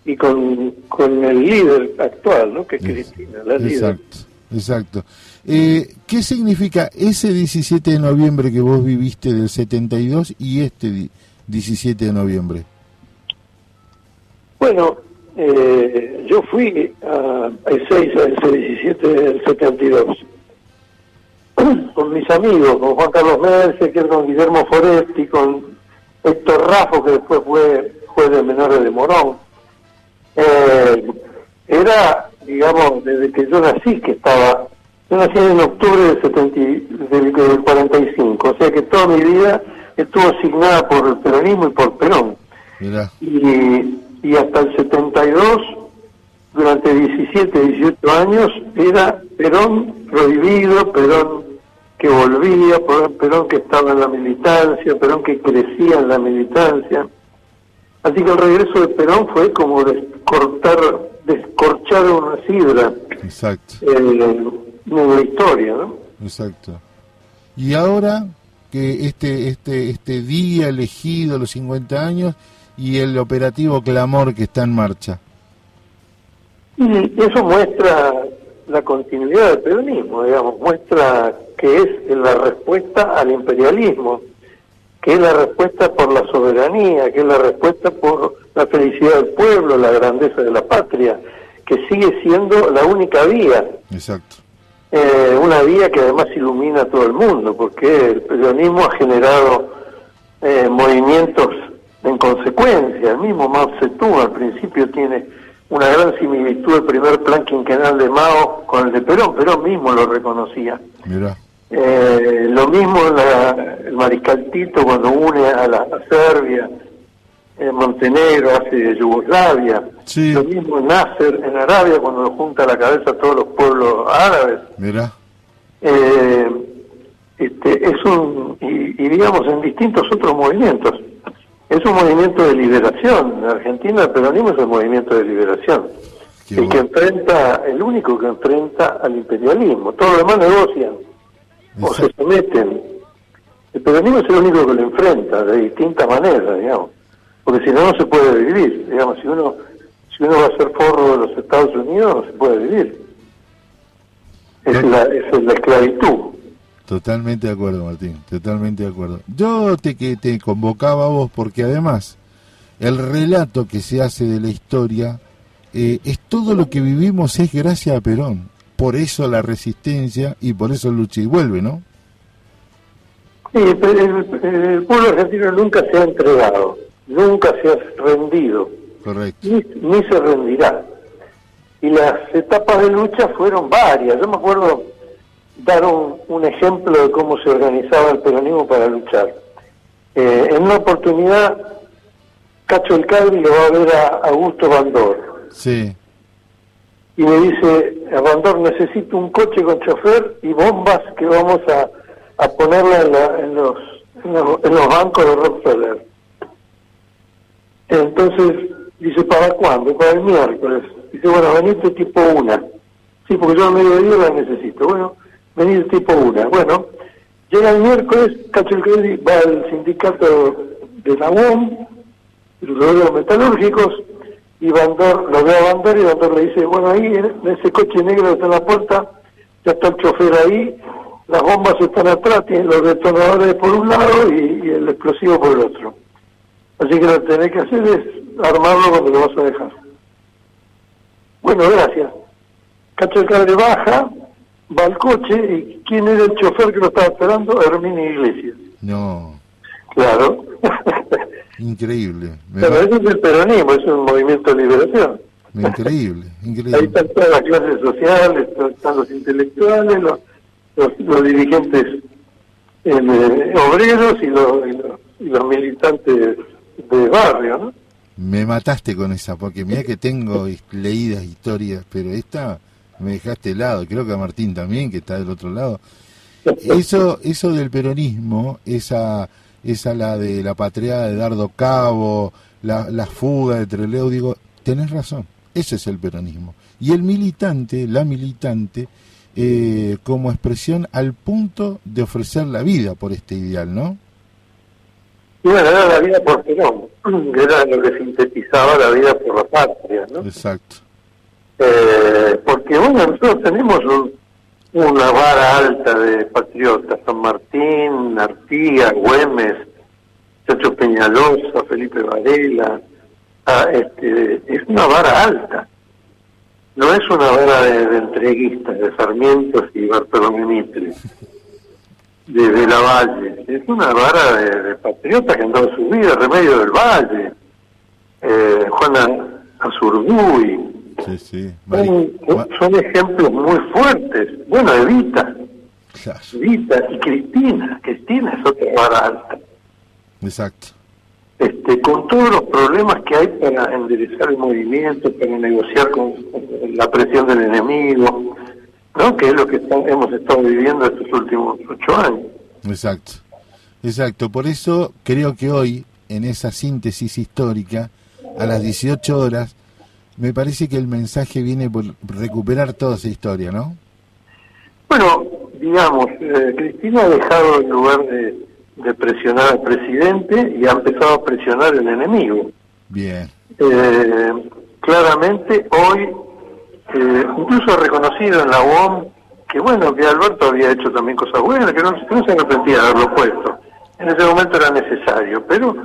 y con, con el líder actual, ¿no? Que es Cristina, la líder. Exacto, exacto. Eh, ¿Qué significa ese 17 de noviembre que vos viviste del 72 y este di- 17 de noviembre? Bueno, eh, yo fui a, el 6 al 17 del 72 con mis amigos, con Juan Carlos Merceker, con Guillermo Foresti, con Héctor Raffo, que después fue juez de menores de Morón. Eh, era, digamos, desde que yo nací que estaba, yo nací en octubre del, 70 y- del, del 45, o sea que toda mi vida estuvo asignada por el peronismo y por Perón. Mirá, y, y hasta el 72, durante 17, 18 años, era Perón prohibido, Perón que volvía, Perón- que estaba en la militancia, Perón que crecía en la militancia. Así que el regreso de Perón fue como descortar, descorchar una sidra exacto, eh, en la historia, ¿no? exacto. Y ahora que este, este, este día elegido, los 50 años, y el operativo Clamor que está en marcha. Y eso muestra la continuidad del peronismo, digamos, muestra que es la respuesta al imperialismo, que es la respuesta por la soberanía, que es la respuesta por la felicidad del pueblo, la grandeza de la patria, que sigue siendo la única vía, Exacto, eh, una vía que además ilumina a todo el mundo, porque el peronismo ha generado eh, movimientos en consecuencia. El mismo Mao Zedong al principio tiene una gran similitud el primer plan quinquenal de Mao con el de Perón. Perón mismo lo reconocía. mirá, Eh, lo mismo la- el mariscal Tito cuando une a, la, a Serbia, eh, Montenegro hace Yugoslavia. Sí. Lo mismo Nasser en Arabia cuando junta a la cabeza a todos los pueblos árabes. mirá, Eh, este, es un, y, y digamos en distintos otros movimientos. Es un movimiento de liberación. En Argentina el peronismo es el movimiento de liberación. Qué el que enfrenta, el único que enfrenta al imperialismo. Todos los demás negocian o se someten. El peronismo es el único que lo enfrenta de distintas maneras, digamos. Porque si no, no se puede vivir. Digamos, si uno, si uno va a ser forro de los Estados Unidos, no se puede vivir. Es la, es la esclavitud. Totalmente de acuerdo, Martín, totalmente de acuerdo. Yo te, que te convocaba a vos porque además el relato que se hace de la historia eh, es todo lo que vivimos es gracias a Perón. Por eso la resistencia y por eso lucha y vuelve, ¿no? Sí, el, el pueblo argentino nunca se ha entregado, nunca se ha rendido, Correcto. ni, ni se rendirá. Y las etapas de lucha fueron varias. Yo me acuerdo dar un, un ejemplo de cómo se organizaba el peronismo para luchar. Eh, en una oportunidad, Cacho El Cadri lo va a ver a Augusto Bandor Sí, y le dice, a Bandor necesito un coche con chofer y bombas que vamos a, a ponerla en, la- en los, en, los, en los bancos de Rockefeller. Entonces dice, ¿para cuándo? Para el miércoles. Dice, bueno, venite tipo una. Sí, porque yo a mediodía la necesito. Bueno, venite tipo una. Bueno, llega el miércoles, Cacho el Cadri va al sindicato de la UOM los metalúrgicos, y Bandor lo ve a Bandor y Bandor le dice, bueno, ahí en ese coche negro que está en la puerta, ya está el chofer ahí, las bombas están atrás, tienen los detonadores por un lado y, el explosivo por el otro. Así que lo que tenés que hacer es armarlo cuando lo vas a dejar. Bueno, gracias. Cacho el baja, va al coche y ¿quién era el chofer que lo estaba esperando? Herminio Iglesias. No, Claro. increíble. Pero va- eso es el peronismo, es un movimiento de liberación. increíble, Ahí increíble. están todas las clases sociales, están los intelectuales, los, los, los dirigentes eh, obreros y los, y, los, y los militantes de barrio, ¿no? Me mataste con esa, porque mira que tengo leídas historias, pero esta me dejaste helado. Creo que a Martín también, que está del otro lado. Eso, eso del peronismo, esa, esa la de la patriada de Dardo Cabo, la, la fuga de Treleu, digo, tenés razón, ese es el peronismo. Y el militante, la militante, eh, como expresión al punto de ofrecer la vida por este ideal, ¿no? Y bueno, era la vida por Perón, que era lo que sintetizaba la vida por la patria, ¿no? Exacto. Eh, porque bueno, nosotros tenemos un- una vara alta de patriotas, San Martín, Artigas, Güemes, Chacho Peñalosa, Felipe Varela, ah, este, es una vara alta, no es una vara de, de entreguistas, de Sarmientos y Bartolomé Mitre, de, de la Valle, es una vara de, patriotas que han dado su vida, Remedio del Valle, eh, Juana Azurduy, Sí, sí. son, son ejemplos muy fuertes. Bueno, Evita, Evita y Cristina, Cristina es otra vara alta. Exacto. Este, con todos los problemas que hay para enderezar el movimiento, para negociar con, con la presión del enemigo, ¿no? Que es lo que están- hemos estado viviendo estos últimos ocho años. Exacto, exacto. Por eso creo que hoy, en esa síntesis histórica, a las 18 horas, me parece que el mensaje viene por recuperar toda esa historia, ¿no? Bueno, digamos, eh, Cristina ha dejado en lugar de, de presionar al presidente y ha empezado a presionar al enemigo. Bien, Eh, claramente hoy, eh, incluso ha reconocido en la UOM que bueno, que Alberto había hecho también cosas buenas, que no, que no se arrepentía de haberlo puesto. En ese momento era necesario, pero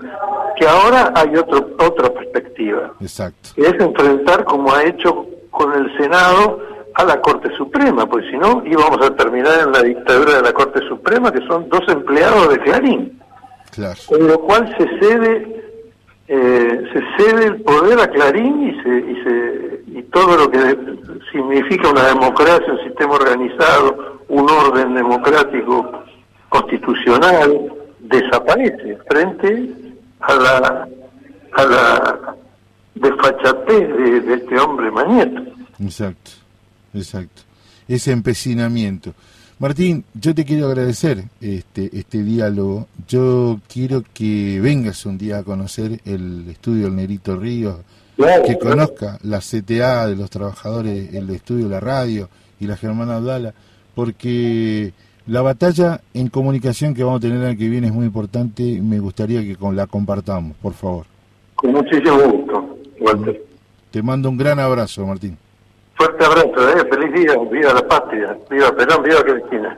que ahora hay otro, otra perspectiva, exacto. que es enfrentar como ha hecho con el Senado a la Corte Suprema, pues si no íbamos a terminar en la dictadura de la Corte Suprema, que son dos empleados de Clarín Claro, con lo cual se cede eh, se cede el poder a Clarín y se, y se y todo lo que significa una democracia, un sistema organizado, un orden democrático constitucional desaparece frente a la a la desfachatez de, de este hombre Mañeto. exacto, exacto. Ese empecinamiento. Martín, yo te quiero agradecer este, este diálogo. Yo quiero que vengas un día a conocer el estudio del Negrito Ríos, Claro, que claro. conozca la CTA de los trabajadores, el estudio la radio y la Germana Abdala, porque la batalla en comunicación que vamos a tener el año que viene es muy importante y me gustaría que con- la compartamos, por favor. Con muchísimo gusto, Walter. Te mando un gran abrazo, Martín. Fuerte abrazo, eh, feliz día, viva la patria, viva Perón, viva Cristina.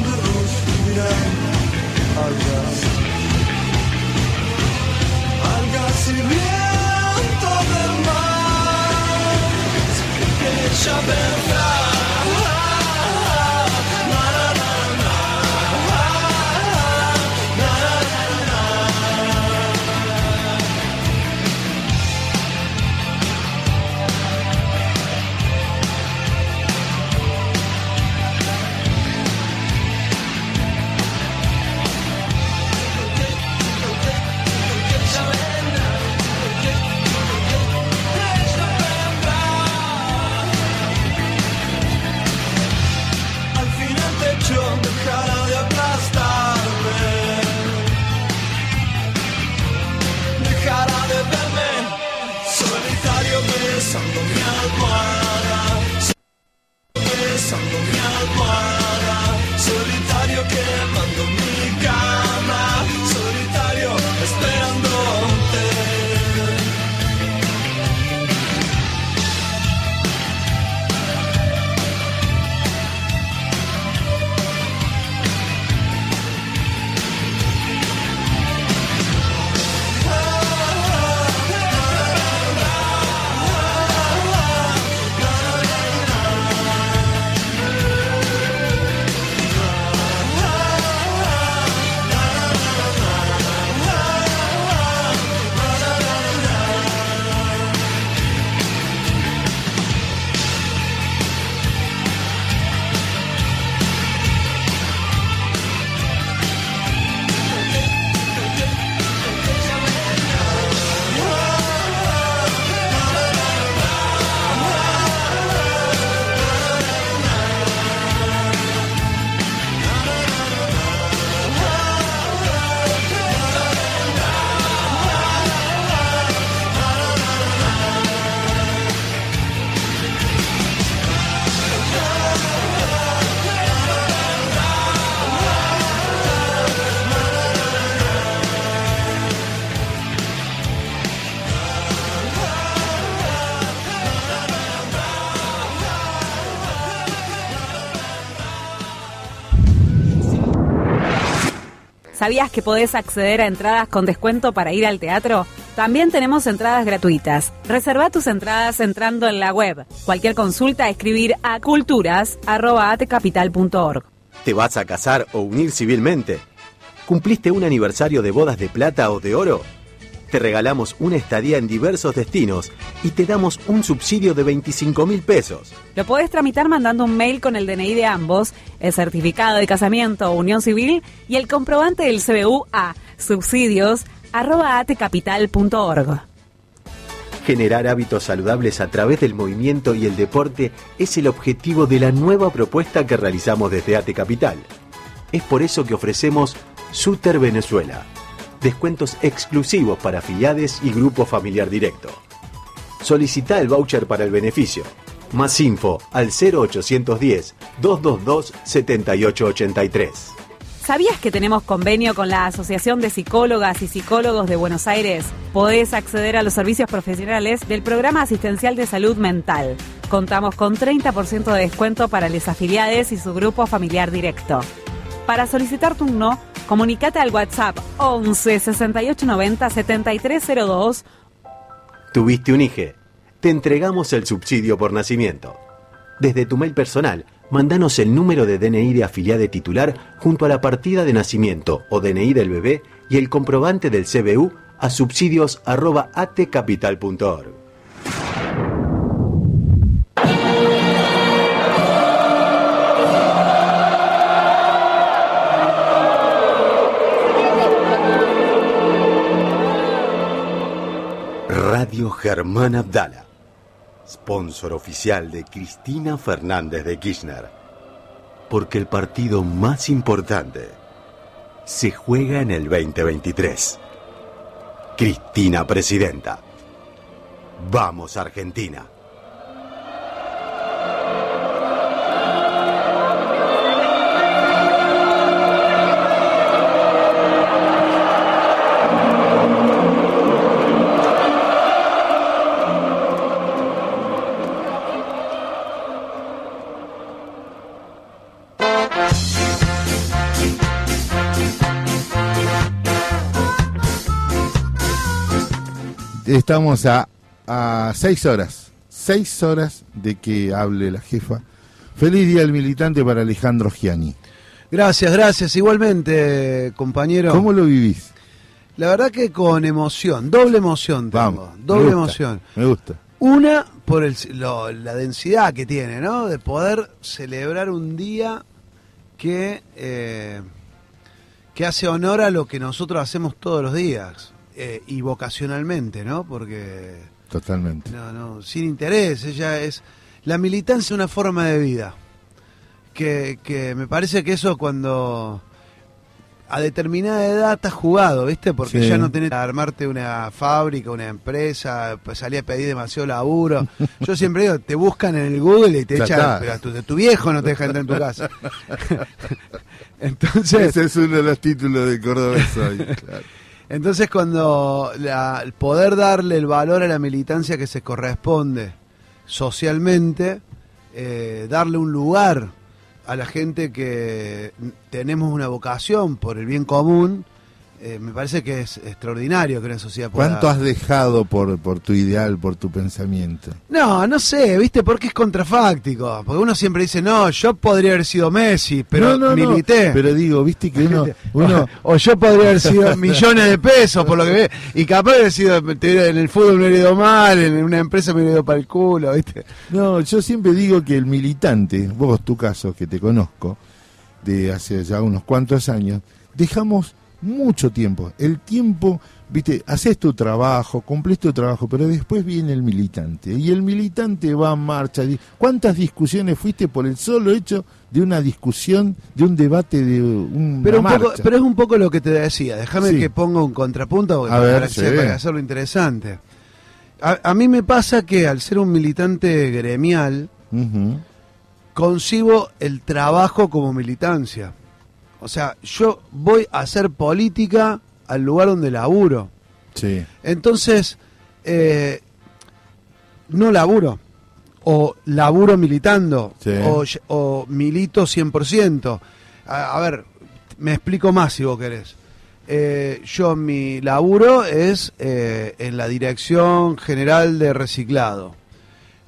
Sınırmış güne Argaz Argaz Şabem ¿Sabías que podés acceder a entradas con descuento para ir al teatro? También tenemos entradas gratuitas. Reserva tus entradas entrando en la web. Cualquier consulta, escribir a culturas.atecapital.org. ¿Te vas a casar o unir civilmente? ¿Cumpliste un aniversario de bodas de plata o de oro? Te regalamos una estadía en diversos destinos y te damos un subsidio de 25 mil pesos. Lo podés tramitar mandando un mail con el DNI de ambos, el certificado de casamiento o unión civil y el comprobante del CBU a subsidios.atecapital.org. Generar hábitos saludables a través del movimiento y el deporte es el objetivo de la nueva propuesta que realizamos desde AT Capital. Es por eso que ofrecemos Suter Venezuela. Descuentos exclusivos para afiliados y grupo familiar directo. Solicita el voucher para el beneficio. Más info al 0810-222-7883. ¿Sabías que tenemos convenio con la Asociación de Psicólogas y Psicólogos de Buenos Aires? Podés acceder a los servicios profesionales del Programa Asistencial de Salud Mental. Contamos con 30% de descuento para los afiliados y su grupo familiar directo. Para solicitar turno, comunicate al WhatsApp 11 68 90 7302 ¿Tuviste un IGE? Te entregamos el subsidio por nacimiento. Desde tu mail personal, mandanos el número de DNI de afiliado titular junto a la partida de nacimiento o DNI del bebé y el comprobante del CBU a subsidios.atcapital.org. Radio Germán Abdala. sponsor oficial de Cristina Fernández de Kirchner. Porque el partido más importante se juega en el 2023. Cristina Presidenta. Vamos Argentina. Estamos a, a seis horas, seis horas de que hable la jefa. Feliz Día del Militante para Alejandro Gianni. Gracias, gracias. Igualmente, compañero. ¿Cómo lo vivís? La verdad que con emoción, doble emoción tengo, Vamos, me doble gusta, emoción. Me gusta. Una, por el, lo- la densidad que tiene, ¿no? De poder celebrar un día que, eh, que hace honor a lo que nosotros hacemos todos los días. Eh, y vocacionalmente, ¿no? Porque Totalmente. no, no, sin interés. Ella es. La militancia es una forma de vida. Que, que me parece que eso cuando a determinada edad estás jugado, ¿viste? Porque Sí. ya no tenés que armarte una fábrica, una empresa, pues salir a pedir demasiado laburo. Yo siempre digo, te buscan en el Google y te Ya echan, pero a tu, tu viejo no te deja entrar en tu casa. Entonces, Ese es uno de los títulos de Cordobés hoy. claro. Entonces cuando la- poder darle el valor a la militancia que se corresponde socialmente, eh, darle un lugar a la gente que tenemos una vocación por el bien común, eh, me parece que es extraordinario que una sociedad pueda... ¿Cuánto has dejado por, por tu ideal, por tu pensamiento? No, no sé, ¿viste? Porque es contrafáctico. Porque uno siempre dice, no, yo podría haber sido Messi, pero No, no, no, milité. Pero digo, viste que uno, uno o yo podría haber sido millones de pesos, por lo que ve. Y capaz de haber sido, en el fútbol me hubiera ido mal, en una empresa me hubiera ido para el culo, ¿viste? No, yo siempre digo que el militante, vos tu caso, que te conozco, de hace ya unos cuantos años, dejamos mucho tiempo. El tiempo, viste, haces tu trabajo, cumplís tu trabajo, pero después viene el militante. Y el militante va a marcha. ¿Cuántas discusiones fuiste por el solo hecho de una discusión, de un debate, de un Pero, un poco, marcha? pero es un poco lo que te decía. Déjame Sí. que ponga un contrapunto porque A ver, sí. para hacerlo interesante. A, a mí me pasa que al ser un militante gremial, concibo el trabajo como militancia. O sea, yo voy a hacer política al lugar donde laburo. Sí. Entonces, eh, no laburo. O laburo militando. Sí. O, o milito 100%. A, a ver, me explico más si vos querés. Eh, yo mi laburo es eh, en la Dirección General de Reciclado.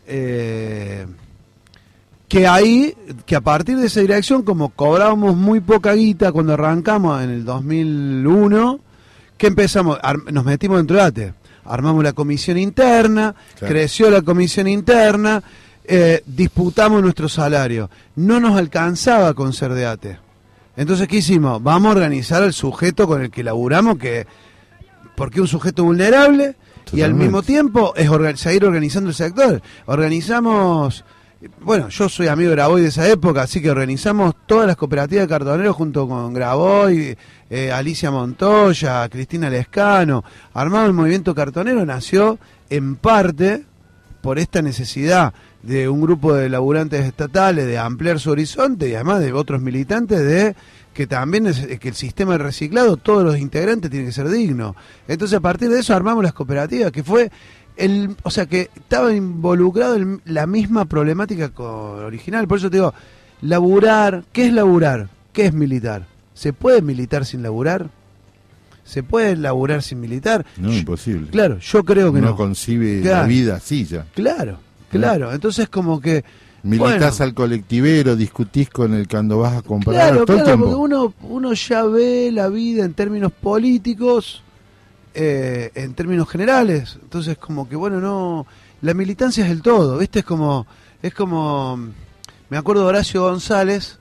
Eh, que ahí, que a partir de esa dirección, como cobrábamos muy poca guita cuando arrancamos en el 2001, que empezamos, nos metimos dentro de ATE, armamos la comisión interna, Claro. creció la comisión interna, eh, disputamos nuestro salario, no nos alcanzaba con ser de ATE. Entonces, ¿qué hicimos? Vamos a organizar al sujeto con el que laburamos, que porque un sujeto vulnerable y al mismo tiempo es orga- seguir organizando el sector. Organizamos, bueno, yo soy amigo de Graboy de esa época, así que organizamos todas las cooperativas de cartoneros junto con Graboy, eh, Alicia Montoya, Cristina Lescano. Armamos el movimiento cartonero, nació en parte por esta necesidad de un grupo de laburantes estatales de ampliar su horizonte y además de otros militantes de que también es que el sistema de reciclado, todos los integrantes tienen que ser dignos. Entonces a partir de eso armamos las cooperativas, que fue el, o sea que estaba involucrado en la misma problemática original. Por eso te digo, laburar, ¿qué es laburar? ¿Qué es militar? ¿Se puede militar sin laburar? ¿Se puede laburar sin militar? No, imposible. Claro, yo creo que Uno no. concibe Claro. la vida así ya. Claro, claro. Entonces como que Militás bueno, al colectivero, discutís con el cuando vas a comprar Claro, todo el claro, tiempo. porque uno, uno ya ve la vida en términos políticos, eh, en términos generales. Entonces, como que, bueno, no. La militancia es el todo, ¿viste? Es como. Es como. Me acuerdo de Horacio González,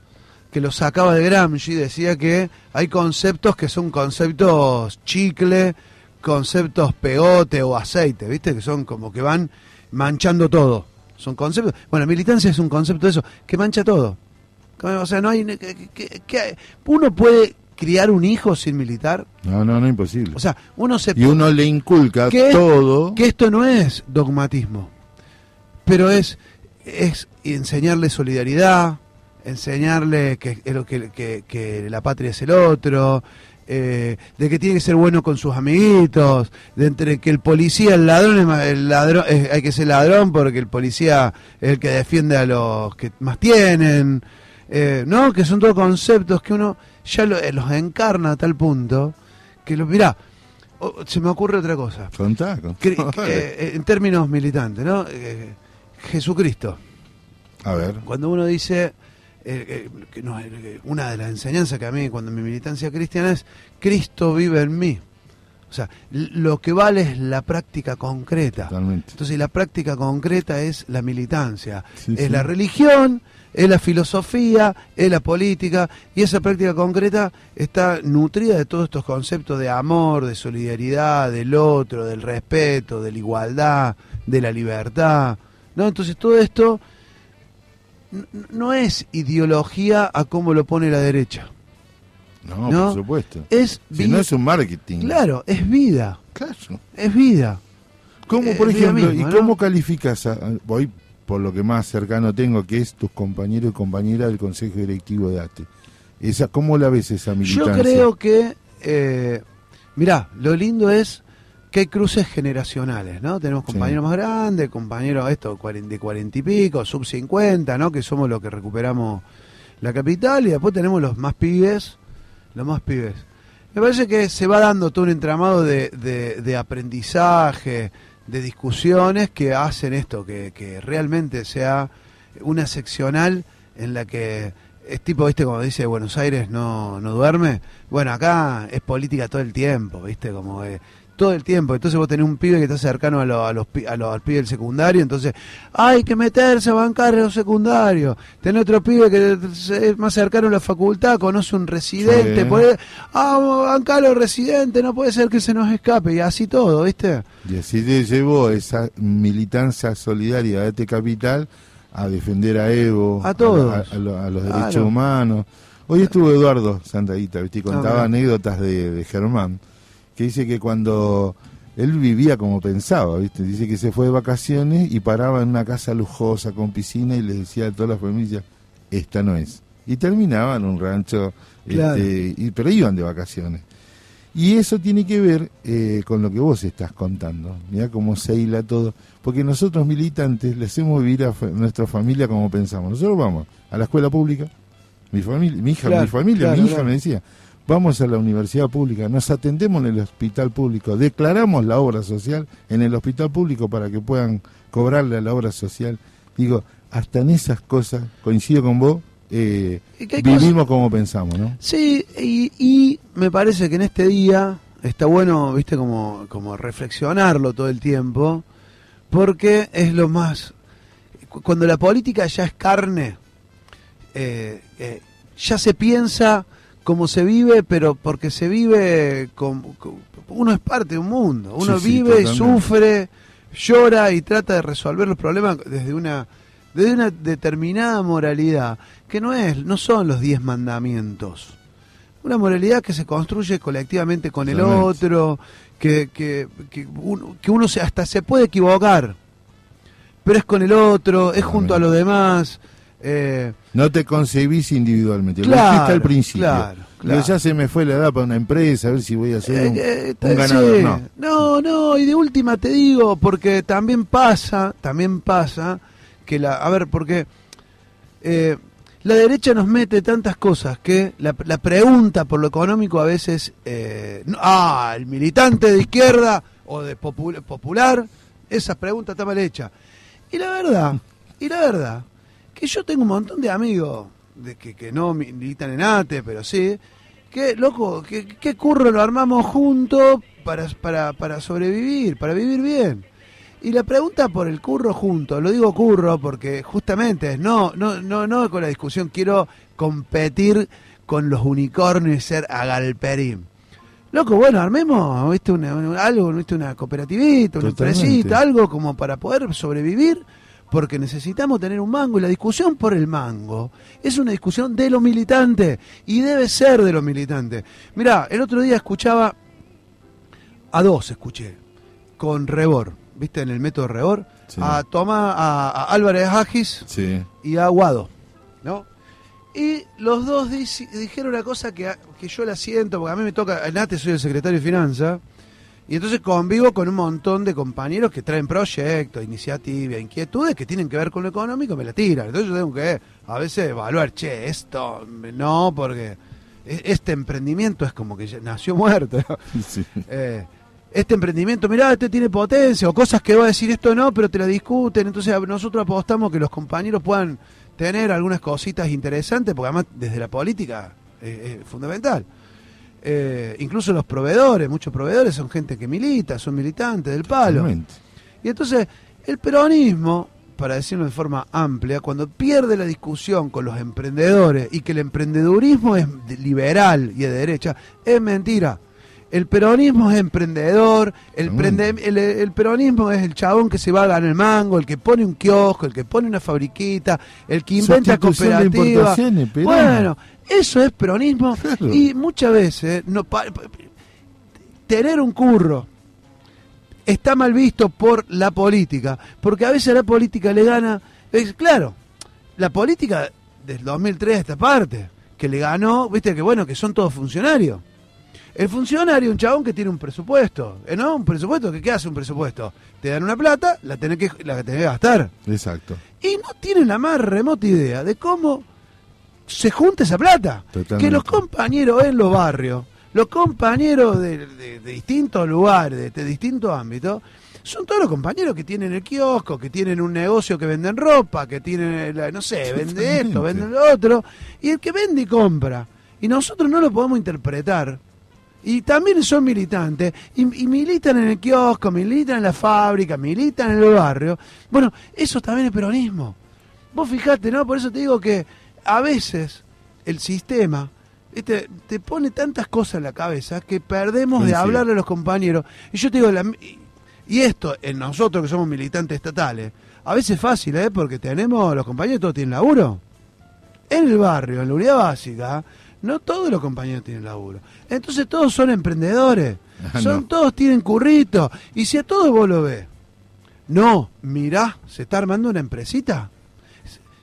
que lo sacaba de Gramsci, decía que hay conceptos que son conceptos chicle, conceptos pegote o aceite, ¿viste? Que son como que van manchando todo. son conceptos. Bueno, militancia es un concepto de eso, que mancha todo. O sea, no hay. que- que- que- uno puede criar un hijo sin militar. No, no, no, imposible. O sea, uno se. y uno le inculca que, todo. que esto no es dogmatismo, pero es, es enseñarle solidaridad, enseñarle que, que, que- que la patria es el otro, eh, de que tiene que ser bueno con sus amiguitos, de entre que el policía, el ladrón, el ladrón eh, hay que ser ladrón porque el policía es el que defiende a los que más tienen, eh, ¿no? Que son todos conceptos que uno ya lo- eh, los encarna a tal punto que lo mirá, oh, se me ocurre otra cosa. Contá, eh, en términos militantes, ¿no? Eh, Jesucristo. A ver. Cuando uno dice, eh, que no, una de las enseñanzas que a mí, cuando mi militancia cristiana es, Cristo vive en mí. O sea, lo que vale es la práctica concreta. Entonces, la práctica concreta es la militancia, Sí, es sí. la religión, es la filosofía, es la política, y esa práctica concreta está nutrida de todos estos conceptos de amor, de solidaridad, del otro, del respeto, de la igualdad, de la libertad. ¿no? Entonces, todo esto no es ideología a cómo lo pone la derecha. No, ¿no? por supuesto. Es Si no es un marketing. Claro, es vida. Claro. Es vida. ¿Cómo, Eh, por es ejemplo, misma, y ¿no? cómo calificas, a- voy por lo que más cercano tengo, que es tus compañeros y compañeras del Consejo Directivo de ATE? Esa, ¿Cómo la ves esa Yo militancia? creo que, eh, mirá, lo lindo es que hay cruces generacionales, ¿no? Tenemos compañeros más grandes, compañeros esto, de cuarenta y pico, sub 50, ¿no? Que somos los que recuperamos la capital y después tenemos los más pibes, los más pibes. Me parece que se va dando todo un entramado de, de- de aprendizaje, de discusiones que hacen esto, que, que realmente sea una seccional en la que es tipo, viste, como dice Buenos Aires no, no duerme. Bueno, acá es política todo el tiempo, viste, como eh, todo el tiempo. Entonces vos tenés un pibe que está cercano a, lo- a los, a, los, al pibe del secundario, entonces hay que meterse a bancar los secundarios. Tenés otro pibe que es más cercano a la facultad, conoce un residente, Sí. ahí, ah, bancar los residentes, no puede ser que se nos escape, y así todo, viste. Y así te llevó esa militancia solidaria de ATE Capital a defender a Evo, A todos. a, a lo- a los Claro. derechos humanos. Hoy estuvo Eduardo Santaguita, ¿viste? y contaba Ah, anécdotas de, de Germán, que dice que cuando él vivía como pensaba, ¿viste? Dice que se fue de vacaciones y paraba en una casa lujosa con piscina y le decía a todas las familias, esta no es. Y terminaba en un rancho, Claro. este, y- pero iban de vacaciones. Y eso tiene que ver eh, con lo que vos estás contando. Mira cómo se hila todo. Porque nosotros militantes le hacemos vivir a nuestra familia como pensamos. Nosotros vamos a la escuela pública. Mi familia, mi hija, Claro, mi familia, claro, mi hija me decía, vamos a la universidad pública, nos atendemos en el hospital público, declaramos la obra social en el hospital público para que puedan cobrarle a la obra social. Digo, hasta en esas cosas, coincido con vos, eh, vivimos como pensamos, ¿no? Sí, y, y me parece que en este día está bueno, viste, como, como reflexionarlo todo el tiempo, porque es lo más... cu- Cuando la política ya es carne, eh, eh, ya se piensa como se vive, pero porque se vive, con- uno es parte de un mundo, uno Sí, sí, vive y totalmente. sufre, llora y trata de resolver los problemas desde una desde una determinada moralidad que no es no son los diez mandamientos. Una moralidad que se construye colectivamente con el otro que, que, que uno, que uno se, hasta se puede equivocar pero es con el otro es junto a los demás eh, No te concebís individualmente. lo Claro, dijiste al principio. claro, claro. ya se me fue la edad para una empresa, a ver si voy a ser un, Eh, un eh, ganador. sí. No. no, no, y de última te digo, porque también pasa, también pasa que la, a ver, porque eh, la derecha nos mete tantas cosas que la, la pregunta por lo económico a veces, eh, no, ah, el militante de izquierda o de popu- popular, esa pregunta está mal hecha. Y la verdad, y la verdad, que yo tengo un montón de amigos de que, que no militan en ATE, pero sí, que, loco, que, que curro lo armamos juntos para, para, para sobrevivir, para vivir bien. Y la pregunta por el curro junto, lo digo curro porque justamente no, no, no, no con la discusión, quiero competir con los unicornios y ser agalperín. Loco, bueno, armemos ¿viste? Una, una- algo, ¿viste? una cooperativita, una Totalmente. empresita, algo como para poder sobrevivir, porque necesitamos tener un mango y la discusión por el mango es una discusión de los militantes y debe ser de los militantes. Mirá, el otro día escuchaba a dos, escuché, con Rebor, ¿viste? En el método Rebor, Sí. a Tomás, a, a Álvarez Agis Sí. y a Guado, ¿no? Y los dos dijeron una cosa que, que yo la siento, porque a mí me toca, en ATE soy el secretario de Finanzas, y entonces convivo con un montón de compañeros que traen proyectos, iniciativas, inquietudes que tienen que ver con lo económico, me la tiran. Entonces yo tengo que a veces evaluar, che, esto no, porque e- este emprendimiento es como que ya nació muerto. Sí. Eh, este emprendimiento, mirá, este tiene potencia, o cosas que va a decir esto no, pero te la discuten. Entonces nosotros apostamos que los compañeros puedan tener algunas cositas interesantes, porque además desde la política eh, es fundamental. Eh, incluso los proveedores, muchos proveedores son gente que milita, son militantes del palo. Y entonces el peronismo, para decirlo de forma amplia, cuando pierde la discusión con los emprendedores y que el emprendedurismo es liberal y de derecha, es mentira. El peronismo es emprendedor, el, prende- el, el peronismo es el chabón que se va a ganar el mango, el que pone un kiosco, el que pone una fabriquita, el que inventa cooperativas. Bueno, eso es peronismo y muchas veces no pa- pa- tener un curro está mal visto por la política, porque a veces la política le gana, es claro, la política del 2003 a esta parte, que le ganó, viste que bueno, que son todos funcionarios. El funcionario un chabón que tiene un presupuesto, ¿eh, ¿no? Un presupuesto, que ¿qué hace un presupuesto? Te dan una plata, la tenés que, la tenés que gastar. Exacto. Y no tienen la más remota idea de cómo se junta esa plata. Totalmente. Que los compañeros en los barrios, los compañeros de, de- de distintos lugares, de, de distintos ámbitos, son todos los compañeros que tienen el kiosco, que tienen un negocio que venden ropa, que tienen, la- no sé, vende esto, vende lo otro, y el que vende y compra. Y nosotros no lo podemos interpretar. Y también son militantes, y, y militan en el kiosco, militan en la fábrica, militan en el barrio. Bueno, eso también es peronismo. Vos fijate, ¿no? Por eso te digo que a veces el sistema ¿viste? te pone tantas cosas en la cabeza que perdemos de hablarle a los compañeros. Y yo te digo, la- y esto en nosotros que somos militantes estatales, a veces es fácil, ¿eh? Porque tenemos, los compañeros todos tienen laburo. En el barrio, en la unidad básica, no todos los compañeros tienen laburo. Entonces todos son emprendedores. Ah, son no. todos tienen currito. Y si a todos vos lo ves, no, mirá, se está armando una empresita.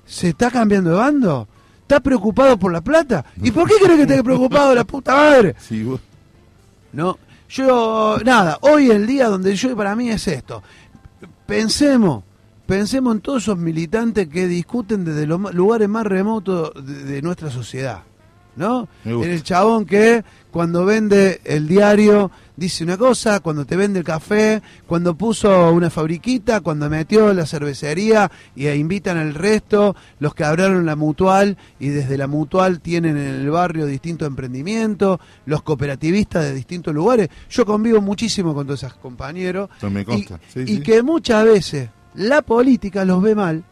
Se está cambiando de bando. ¿Está preocupado por la plata? ¿Y por qué crees que esté preocupado la puta madre? Sí, vos- No, yo, nada, hoy el día donde yo para mí es esto. Pensemos, pensemos en todos esos militantes que discuten desde los lugares más remotos de, de nuestra sociedad. ¿No? En el chabón que cuando vende el diario dice una cosa, cuando te vende el café, cuando puso una fabriquita, cuando metió la cervecería y e invitan al resto, los que abrieron la mutual y desde la mutual tienen en el barrio distintos emprendimientos, los cooperativistas de distintos lugares. Yo convivo muchísimo con todos esos compañeros Eso me consta. Sí, y sí. que muchas veces la política los ve mal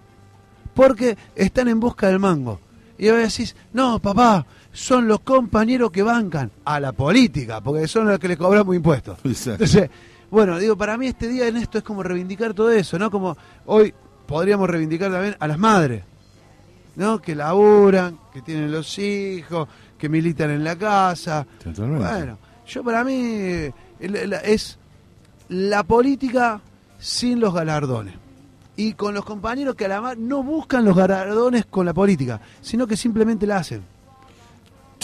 porque están en busca del mango. Y vos decís, no, papá, son los compañeros que bancan a la política, porque son los que le cobramos impuestos. Exacto. Entonces, bueno, digo, para mí este día en esto es como reivindicar todo eso, ¿no? Como hoy podríamos reivindicar también a las madres, ¿no? Que laburan, que tienen los hijos, que militan en la casa. Totalmente. Bueno, yo para mí es la política sin los galardones. Y con los compañeros que a la no buscan los galardones con la política, sino que simplemente la hacen.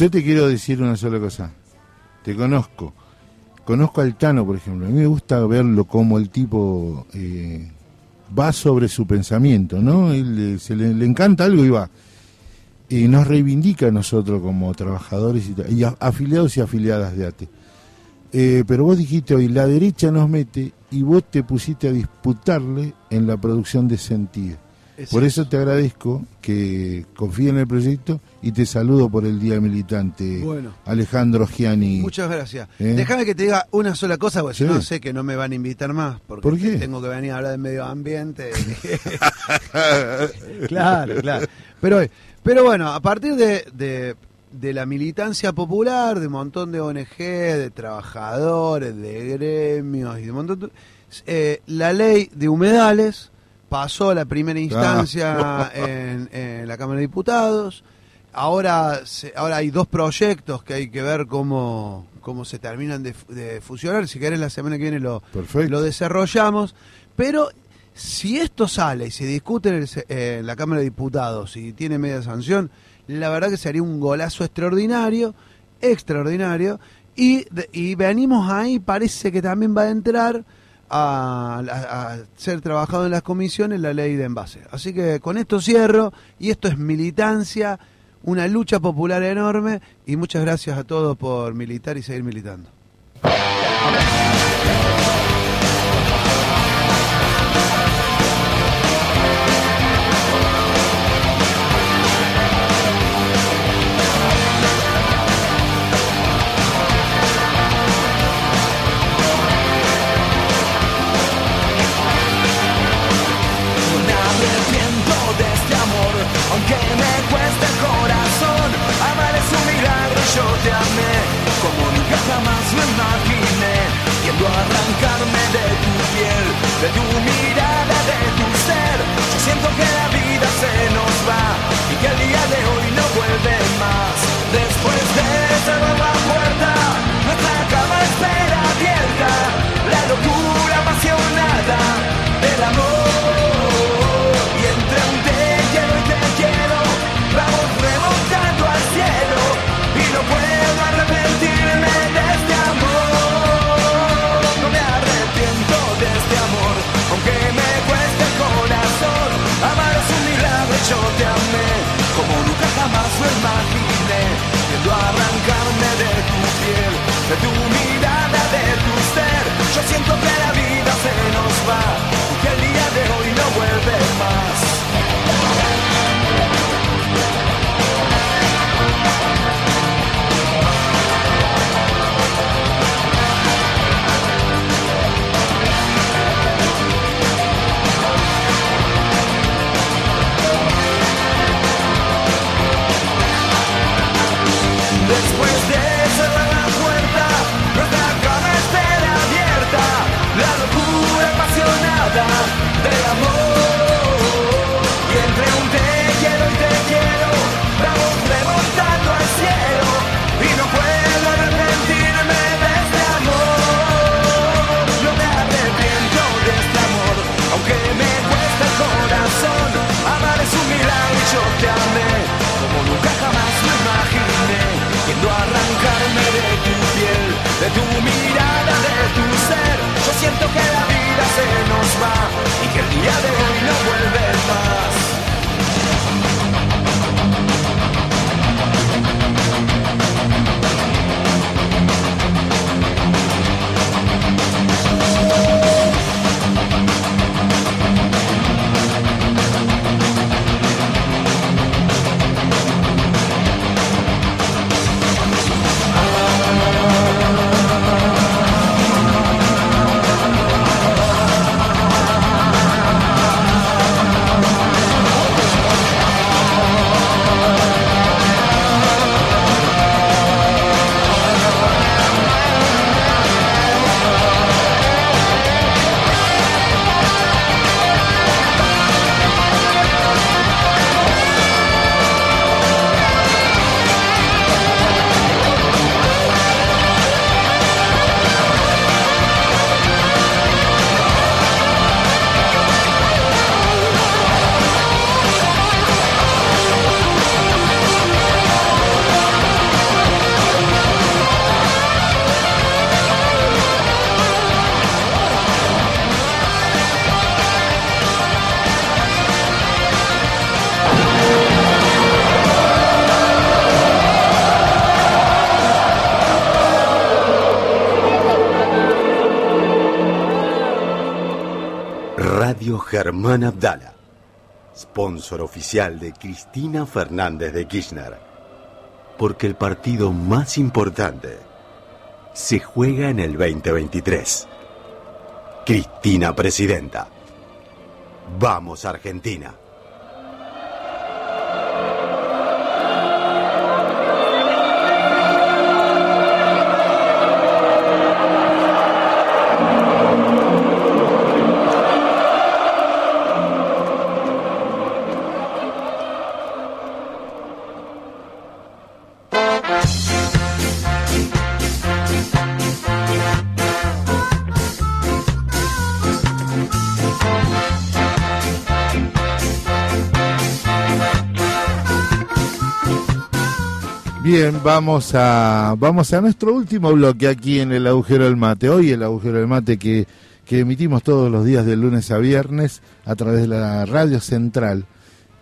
Yo te quiero decir una sola cosa. Te conozco. Conozco al Tano, por ejemplo. A mí me gusta verlo como el tipo eh, va sobre su pensamiento, ¿no? Él, eh, se le, le encanta algo y va. Y nos reivindica a nosotros como trabajadores y, afiliados y afiliadas de ATE. Eh, pero vos dijiste hoy, la derecha nos mete y vos te pusiste a disputarle en la producción de sentido. Es Por eso. te agradezco que confíe en el proyecto y te saludo por el Día Militante, Bueno. Alejandro Gianni. Muchas gracias. ¿Eh? Déjame que te diga una sola cosa, porque si Sí. no sé que no me van a invitar más, porque ¿Por qué? tengo que venir a hablar del medio ambiente. claro, claro. Pero, pero bueno, a partir de, de- de la militancia popular, de un montón de ONG, de trabajadores, de gremios y de un montón de- eh, la ley de humedales pasó la primera instancia en, en la Cámara de Diputados. Ahora, se- ahora hay dos proyectos que hay que ver cómo, cómo se terminan de, fu- de fusionar. Si querés, la semana que viene lo, lo desarrollamos. Pero si esto sale y se discute en, el eh, en la Cámara de Diputados y tiene media sanción, la verdad que sería un golazo extraordinario, extraordinario. Y, y venimos ahí, parece que también va a entrar a, ser trabajado en las comisiones la ley de envase. Así que con esto cierro y esto es militancia, una lucha popular enorme y muchas gracias a todos por militar y seguir militando. De tu mirada, de tu ser. Yo siento que la vida se nos va y que el día de hoy no vuelve más. Después de cerrar la puerta, nuestra cama espera abierta. La locura apasionada showdown Germán Abdala, sponsor oficial de Cristina Fernández de Kirchner. Porque el partido más importante se juega en el 2023. Cristina Presidenta. Vamos Argentina. Bien, vamos a vamos a nuestro último bloque aquí en el agujero del mate. Hoy el agujero del mate que, que emitimos todos los días de lunes a viernes a través de la radio central.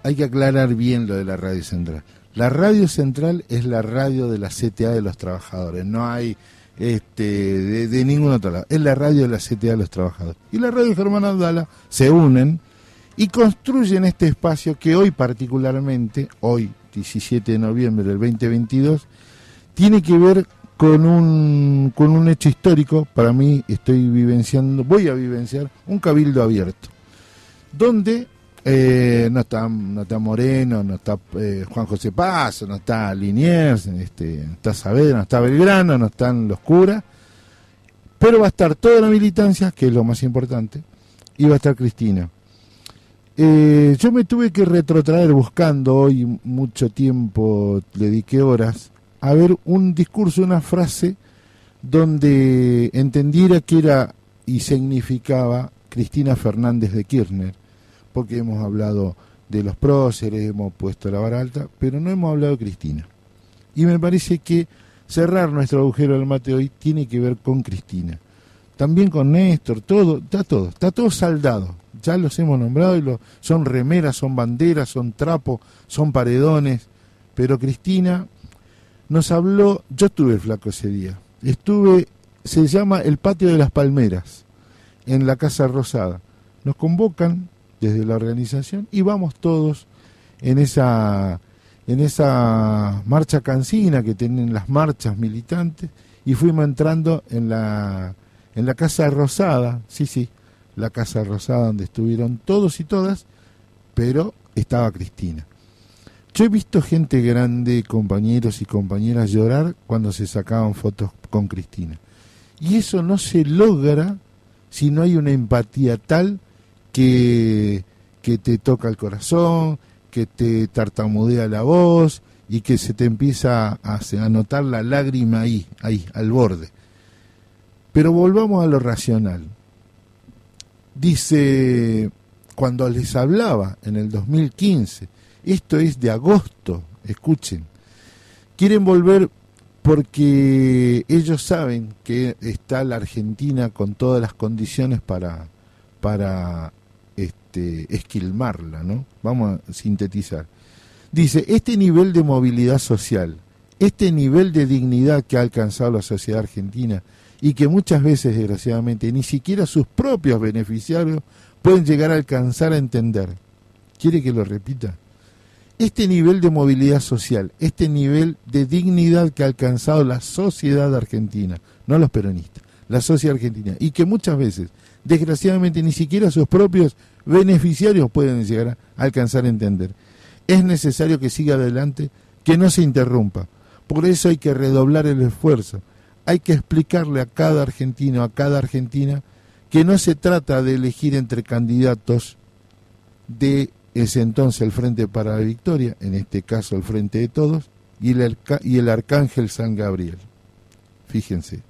Hay que aclarar bien lo de la radio central. La radio central es la radio de la CTA de los trabajadores. No hay este de, de ningún otro lado. Es la radio de la CTA de los trabajadores. Y la radio Germán Abdala se unen y construyen este espacio que hoy particularmente, hoy 17 de noviembre del 2022, tiene que ver con un, con un hecho histórico. Para mí estoy vivenciando, voy a vivenciar un cabildo abierto, donde eh, no, está, no está Moreno, no está eh, Juan José Paz, no está Liniers, este, no está Saavedra, no está Belgrano, no están los curas, pero va a estar toda la militancia, que es lo más importante, y va a estar Cristina. Eh, yo me tuve que retrotraer buscando hoy mucho tiempo, le dediqué horas, a ver un discurso, una frase donde entendiera que era y significaba Cristina Fernández de Kirchner, porque hemos hablado de los próceres, hemos puesto la vara alta, pero no hemos hablado de Cristina. Y me parece que cerrar nuestro agujero del mate hoy tiene que ver con Cristina. También con Néstor, todo, está todo, está todo saldado ya los hemos nombrado y lo, son remeras, son banderas, son trapos, son paredones. Pero Cristina nos habló, yo estuve flaco ese día, estuve, se llama el Patio de las Palmeras, en la Casa Rosada. Nos convocan desde la organización y vamos todos en esa, en esa marcha cancina que tienen las marchas militantes y fuimos entrando en la, en la Casa Rosada, sí, sí, la Casa Rosada donde estuvieron todos y todas, pero estaba Cristina. Yo he visto gente grande, compañeros y compañeras llorar cuando se sacaban fotos con Cristina. Y eso no se logra si no hay una empatía tal que, que te toca el corazón, que te tartamudea la voz y que se te empieza a, a notar la lágrima ahí, ahí, al borde. Pero volvamos a lo racional. Dice, cuando les hablaba en el 2015, esto es de agosto, escuchen, quieren volver porque ellos saben que está la Argentina con todas las condiciones para, para este, esquilmarla, ¿no? Vamos a sintetizar. Dice, este nivel de movilidad social, este nivel de dignidad que ha alcanzado la sociedad argentina, y que muchas veces, desgraciadamente, ni siquiera sus propios beneficiarios pueden llegar a alcanzar a entender. ¿Quiere que lo repita? Este nivel de movilidad social, este nivel de dignidad que ha alcanzado la sociedad argentina, no los peronistas, la sociedad argentina, y que muchas veces, desgraciadamente, ni siquiera sus propios beneficiarios pueden llegar a alcanzar a entender. Es necesario que siga adelante, que no se interrumpa. Por eso hay que redoblar el esfuerzo, hay que explicarle a cada argentino, a cada argentina, que no se trata de elegir entre candidatos de ese entonces el Frente para la Victoria, en este caso el Frente de Todos, y el, y el Arcángel San Gabriel. Fíjense.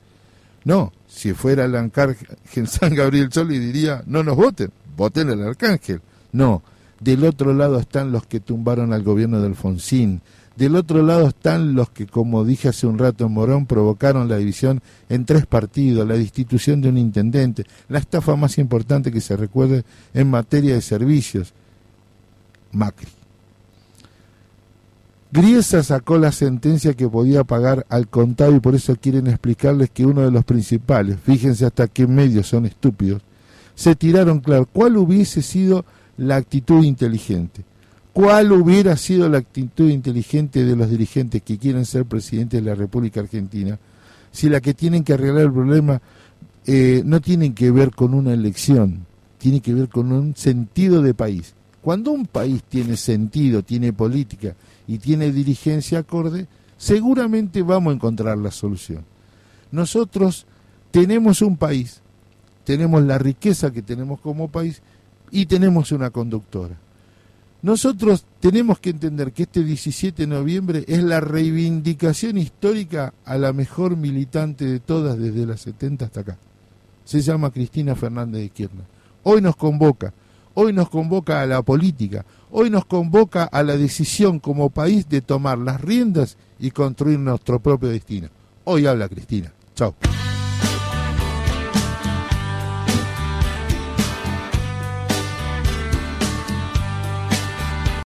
No, si fuera el Arcángel San Gabriel solo y diría, no nos voten, voten al Arcángel. No, del otro lado están los que tumbaron al gobierno de Alfonsín, del otro lado están los que, como dije hace un rato en Morón, provocaron la división en tres partidos, la destitución de un intendente, la estafa más importante que se recuerde en materia de servicios, Macri. Griesa sacó la sentencia que podía pagar al contado y por eso quieren explicarles que uno de los principales, fíjense hasta qué medios son estúpidos, se tiraron claro cuál hubiese sido la actitud inteligente ¿Cuál hubiera sido la actitud inteligente de los dirigentes que quieren ser presidentes de la República Argentina si la que tienen que arreglar el problema eh, no tiene que ver con una elección, tiene que ver con un sentido de país? Cuando un país tiene sentido, tiene política y tiene dirigencia acorde, seguramente vamos a encontrar la solución. Nosotros tenemos un país, tenemos la riqueza que tenemos como país y tenemos una conductora Nosotros tenemos que entender que este 17 de noviembre es la reivindicación histórica a la mejor militante de todas desde las 70 hasta acá. Se llama Cristina Fernández de Kirchner. Hoy nos convoca, hoy nos convoca a la política, hoy nos convoca a la decisión como país de tomar las riendas y construir nuestro propio destino. Hoy habla Cristina. Chao.